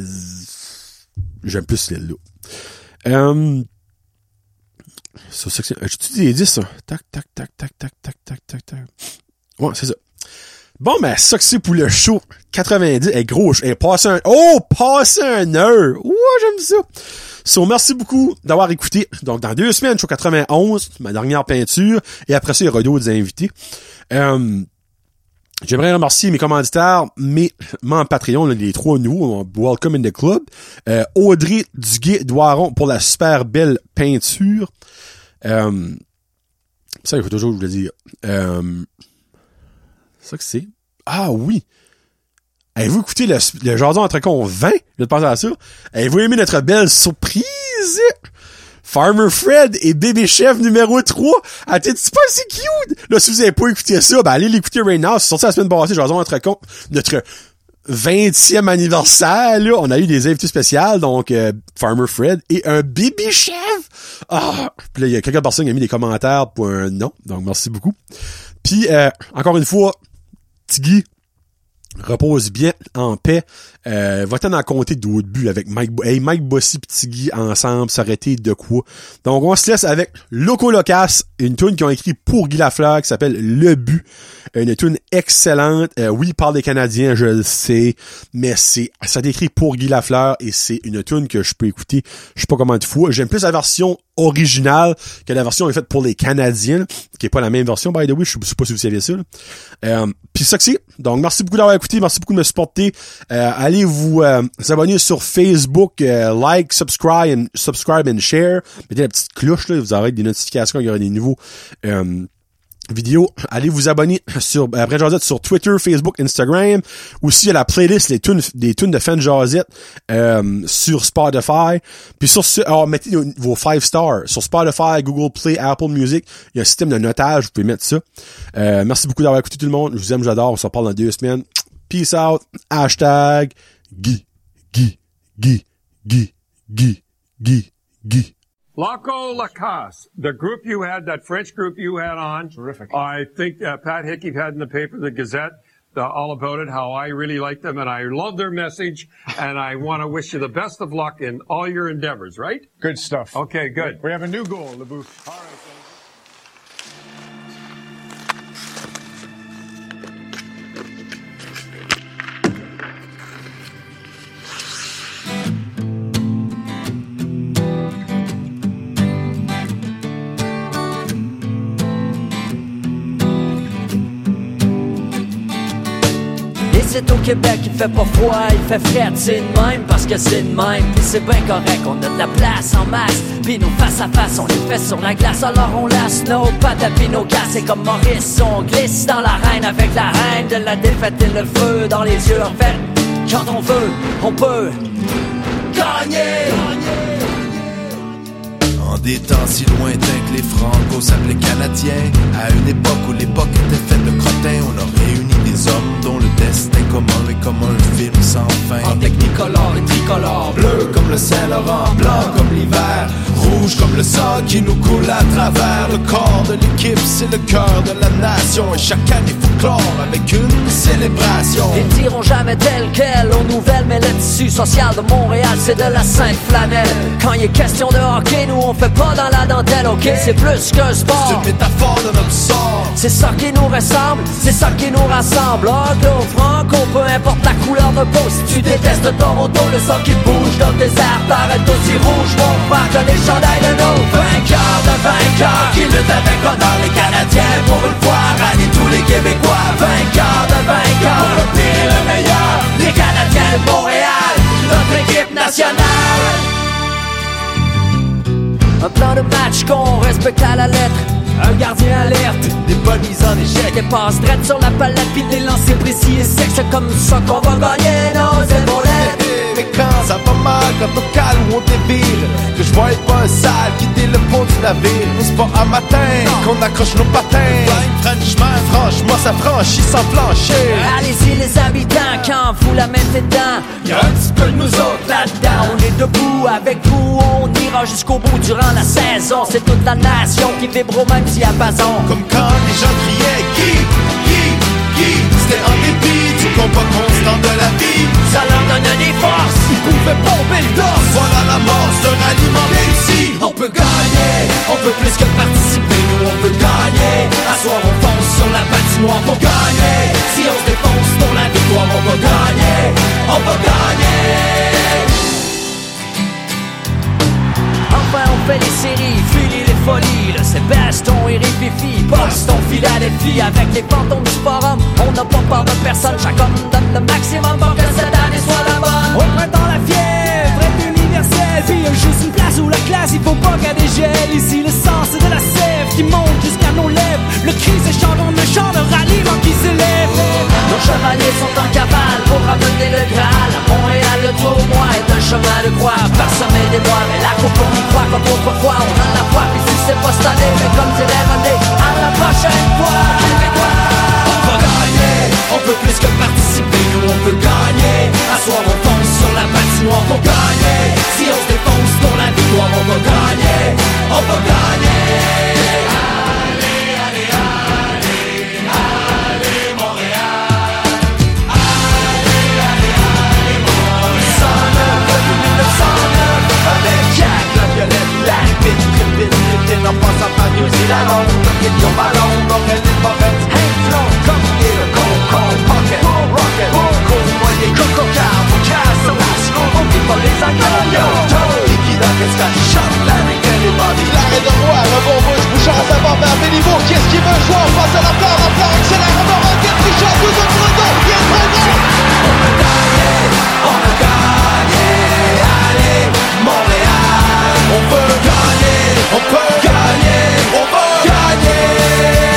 j'aime plus celle-là. Euh, ça, ça, dit les 10, ça? Tac, tac, tac, tac, tac, tac, tac, tac, tac. Ouais, c'est ça. Bon, ben, ça que c'est pour le show 90. Eh, gros, eh, passé un, oh, passé un heure. Ouais, j'aime ça. So, merci beaucoup d'avoir écouté. Donc, dans deux semaines, show 91, ma dernière peinture. Et après ça, il y aura d'autres invités. Euh, J'aimerais remercier mes commanditaires, mes membres Patreon, les trois nouveaux, Welcome in the Club. Euh, Audrey Duguay-Doiron pour la super belle peinture. Euh, ça, il faut toujours vous le dire. Euh, ça que c'est. Ah oui! Avez-vous écouté le, le Jason entre con 20? Je vais penser à ça. Avez-vous aimé notre belle surprise? Farmer Fred et Bébé Chef numéro 3. Attends, c'est pas si cute? Là, si vous avez pas écouté ça, ben allez l'écouter right now. C'est sorti la semaine passée, Jason entre con. Notre 20e anniversaire, là, on a eu des invités spéciaux, donc euh, Farmer Fred et un baby chef. Ah, puis il y a quelques personnes qui ont mis des commentaires pour un non, donc merci beaucoup. Puis euh, encore une fois, Tiggy, repose bien en paix. Euh, va-t'en en compter d'autres buts avec Mike, hey, Mike Bossy et Tiggy ensemble, été de quoi. Donc on se laisse avec Loco Locas, une tune qu'ils ont écrit pour Guy Lafleur qui s'appelle Le But. Une tune excellente. Euh, oui, par des Canadiens, je le sais, mais c'est ça décrit pour Guy Lafleur et c'est une tune que je peux écouter. Je sais pas comment de fois. J'aime plus la version originale que la version est faite pour les Canadiens, qui est pas la même version, by the way. Je sais pas si vous savez ça. Euh, Puis ça que c'est. Donc merci beaucoup d'avoir écouté, merci beaucoup de me supporter. Euh, allez vous, euh, abonner sur Facebook, euh, like, subscribe, and, subscribe and share. Mettez la petite cloche là, vous aurez des notifications quand il y aura des nouveaux vidéo. Allez vous abonner sur après Josette sur Twitter, Facebook, Instagram. Aussi à la playlist les tunes des tunes de Fan Josette euh, sur Spotify. Puis sur ce, alors mettez vos 5 stars sur Spotify, Google Play, Apple Music. Il y a un système de notage, vous pouvez mettre ça. Euh, merci beaucoup d'avoir écouté tout le monde. Je vous aime, j'adore. On se reparle dans deux semaines. Peace out. Hashtag Guy, Guy, Guy, Guy, Guy, Guy, Guy. Laco Lacasse, the group you had, that French group you had on. Terrific. I think uh, Pat Hickey had in the paper, the Gazette, uh, all about it, how I really like them and I love their message and I want to wish you the best of luck in all your endeavors, right? Good stuff. Okay, good. We have a new goal, LeBouf. All right. C'est au Québec, il fait pas froid, il fait frais, c'est de même parce que c'est de même. Pis c'est bien correct, on a de la place en masse. Pis nos face à face, on les fait sur la glace, alors on laisse nos pattes à nos C'est comme Maurice, on glisse dans l'arène avec la reine de la défaite et le feu dans les yeux. En fait, quand on veut, on peut gagner. En des temps si lointains que les Franco s'appelaient Canadiens, à une époque où l'époque était faite de crottins, on a réuni des hommes dont le 120 En ah, technicolore et tricolore Bleu comme le Saint-Laurent Blanc le sang qui nous coule à travers. Le corps de l'équipe, c'est le cœur de la nation, et chaque année faut clore avec une célébration. Ils diront jamais tel quel aux nouvelles, mais le tissu social de Montréal, c'est de la sainte flanelle. Quand il est question de hockey, nous on fait pas dans la dentelle, ok? C'est plus qu'un sport. C'est une métaphore de notre sort. C'est ça qui nous ressemble, c'est ça qui nous rassemble. Anglo, franco, peu importe la couleur de peau. Si tu détestes Toronto, le sang qui bouge dans tes airs paraît aussi rouge, mon frère, les chandails de nos vainqueurs de vainqueurs qui luttent avec honneur les Canadiens pour une fois rallier tous les Québécois. Vainqueurs de vainqueurs, pour le pire et le meilleur. Les Canadiens de Montréal, notre équipe nationale. Un plan de match qu'on respecte à la lettre. Un gardien alerte, des bonnes mises en échec, des passes drettes sur la palette, puis des lancers précis et secs. C'est comme ça qu'on va gagner nos épaulettes. Mais quand ça va mal, quand on calme ou on débile, que je vois pas un sale quitter le pont du navire. C'est pas un matin qu'on accroche nos patins. Franchement, franchement, ça franchit sans plancher. Allez-y les habitants, quand vous la mettez dedans, Y'a un petit peu de nous autres là-dedans. on est debout avec vous, on ira jusqu'au bout durant la saison. C'est toute la nation qui vibre au même diapason. Comme quand les gens criaient Guy, Guy, Guy. C'était en dépit du combat constant de la vie. Ça leur donne des forces, ils pouvaient pomper le dos. Voilà la mort d'un aliment réussi. On peut gagner, on peut plus que participer, nous on peut gagner. À soir on fonce sur la patinoire pour gagner. Si on se défonce pour la victoire, on va gagner, on va gagner. On fait les séries, filer les folies, le c'est Baston et Ripifi, Boston, Philadelphie, avec les fantômes du forum, on n'a pas peur de personne, chaque homme donne le maximum pour que cette année soit la bonne. Au printemps la fièvre est universelle, puis juste une place où la classe, il faut pas qu'elle dégèle, ici le c'est de la sève qui monte jusqu'à nos lèvres, le cri chant dans le chant de ralliement cette année, mais comme c'est l'air à la prochaine fois, On peut gagner, on peut plus que participer, nous on peut gagner. À soir, on fonce sur la patinoire pour gagner. Si on se défonce pour la victoire, on va gagner, on va gagner. along, get your ballon, rocket in pockets, hang flow, come get a cold, cold pocket, more rocket, more cool, when you cook, cook out, we cast a last school, on people is like, oh, yo, toe, Nicky Duckets got shot, Larry, anybody. L'arrêt d'un roi, le bon bouche, Bouchard à sa barbe, un bénivou, qui est-ce qui veut jouer, on passe à la part, la part, accélère, on aura un Richard, tout au fond, il est très bien. On a gagné, on a gagné, allez, Montréal, on peut gagner, on peut gagner. yeah.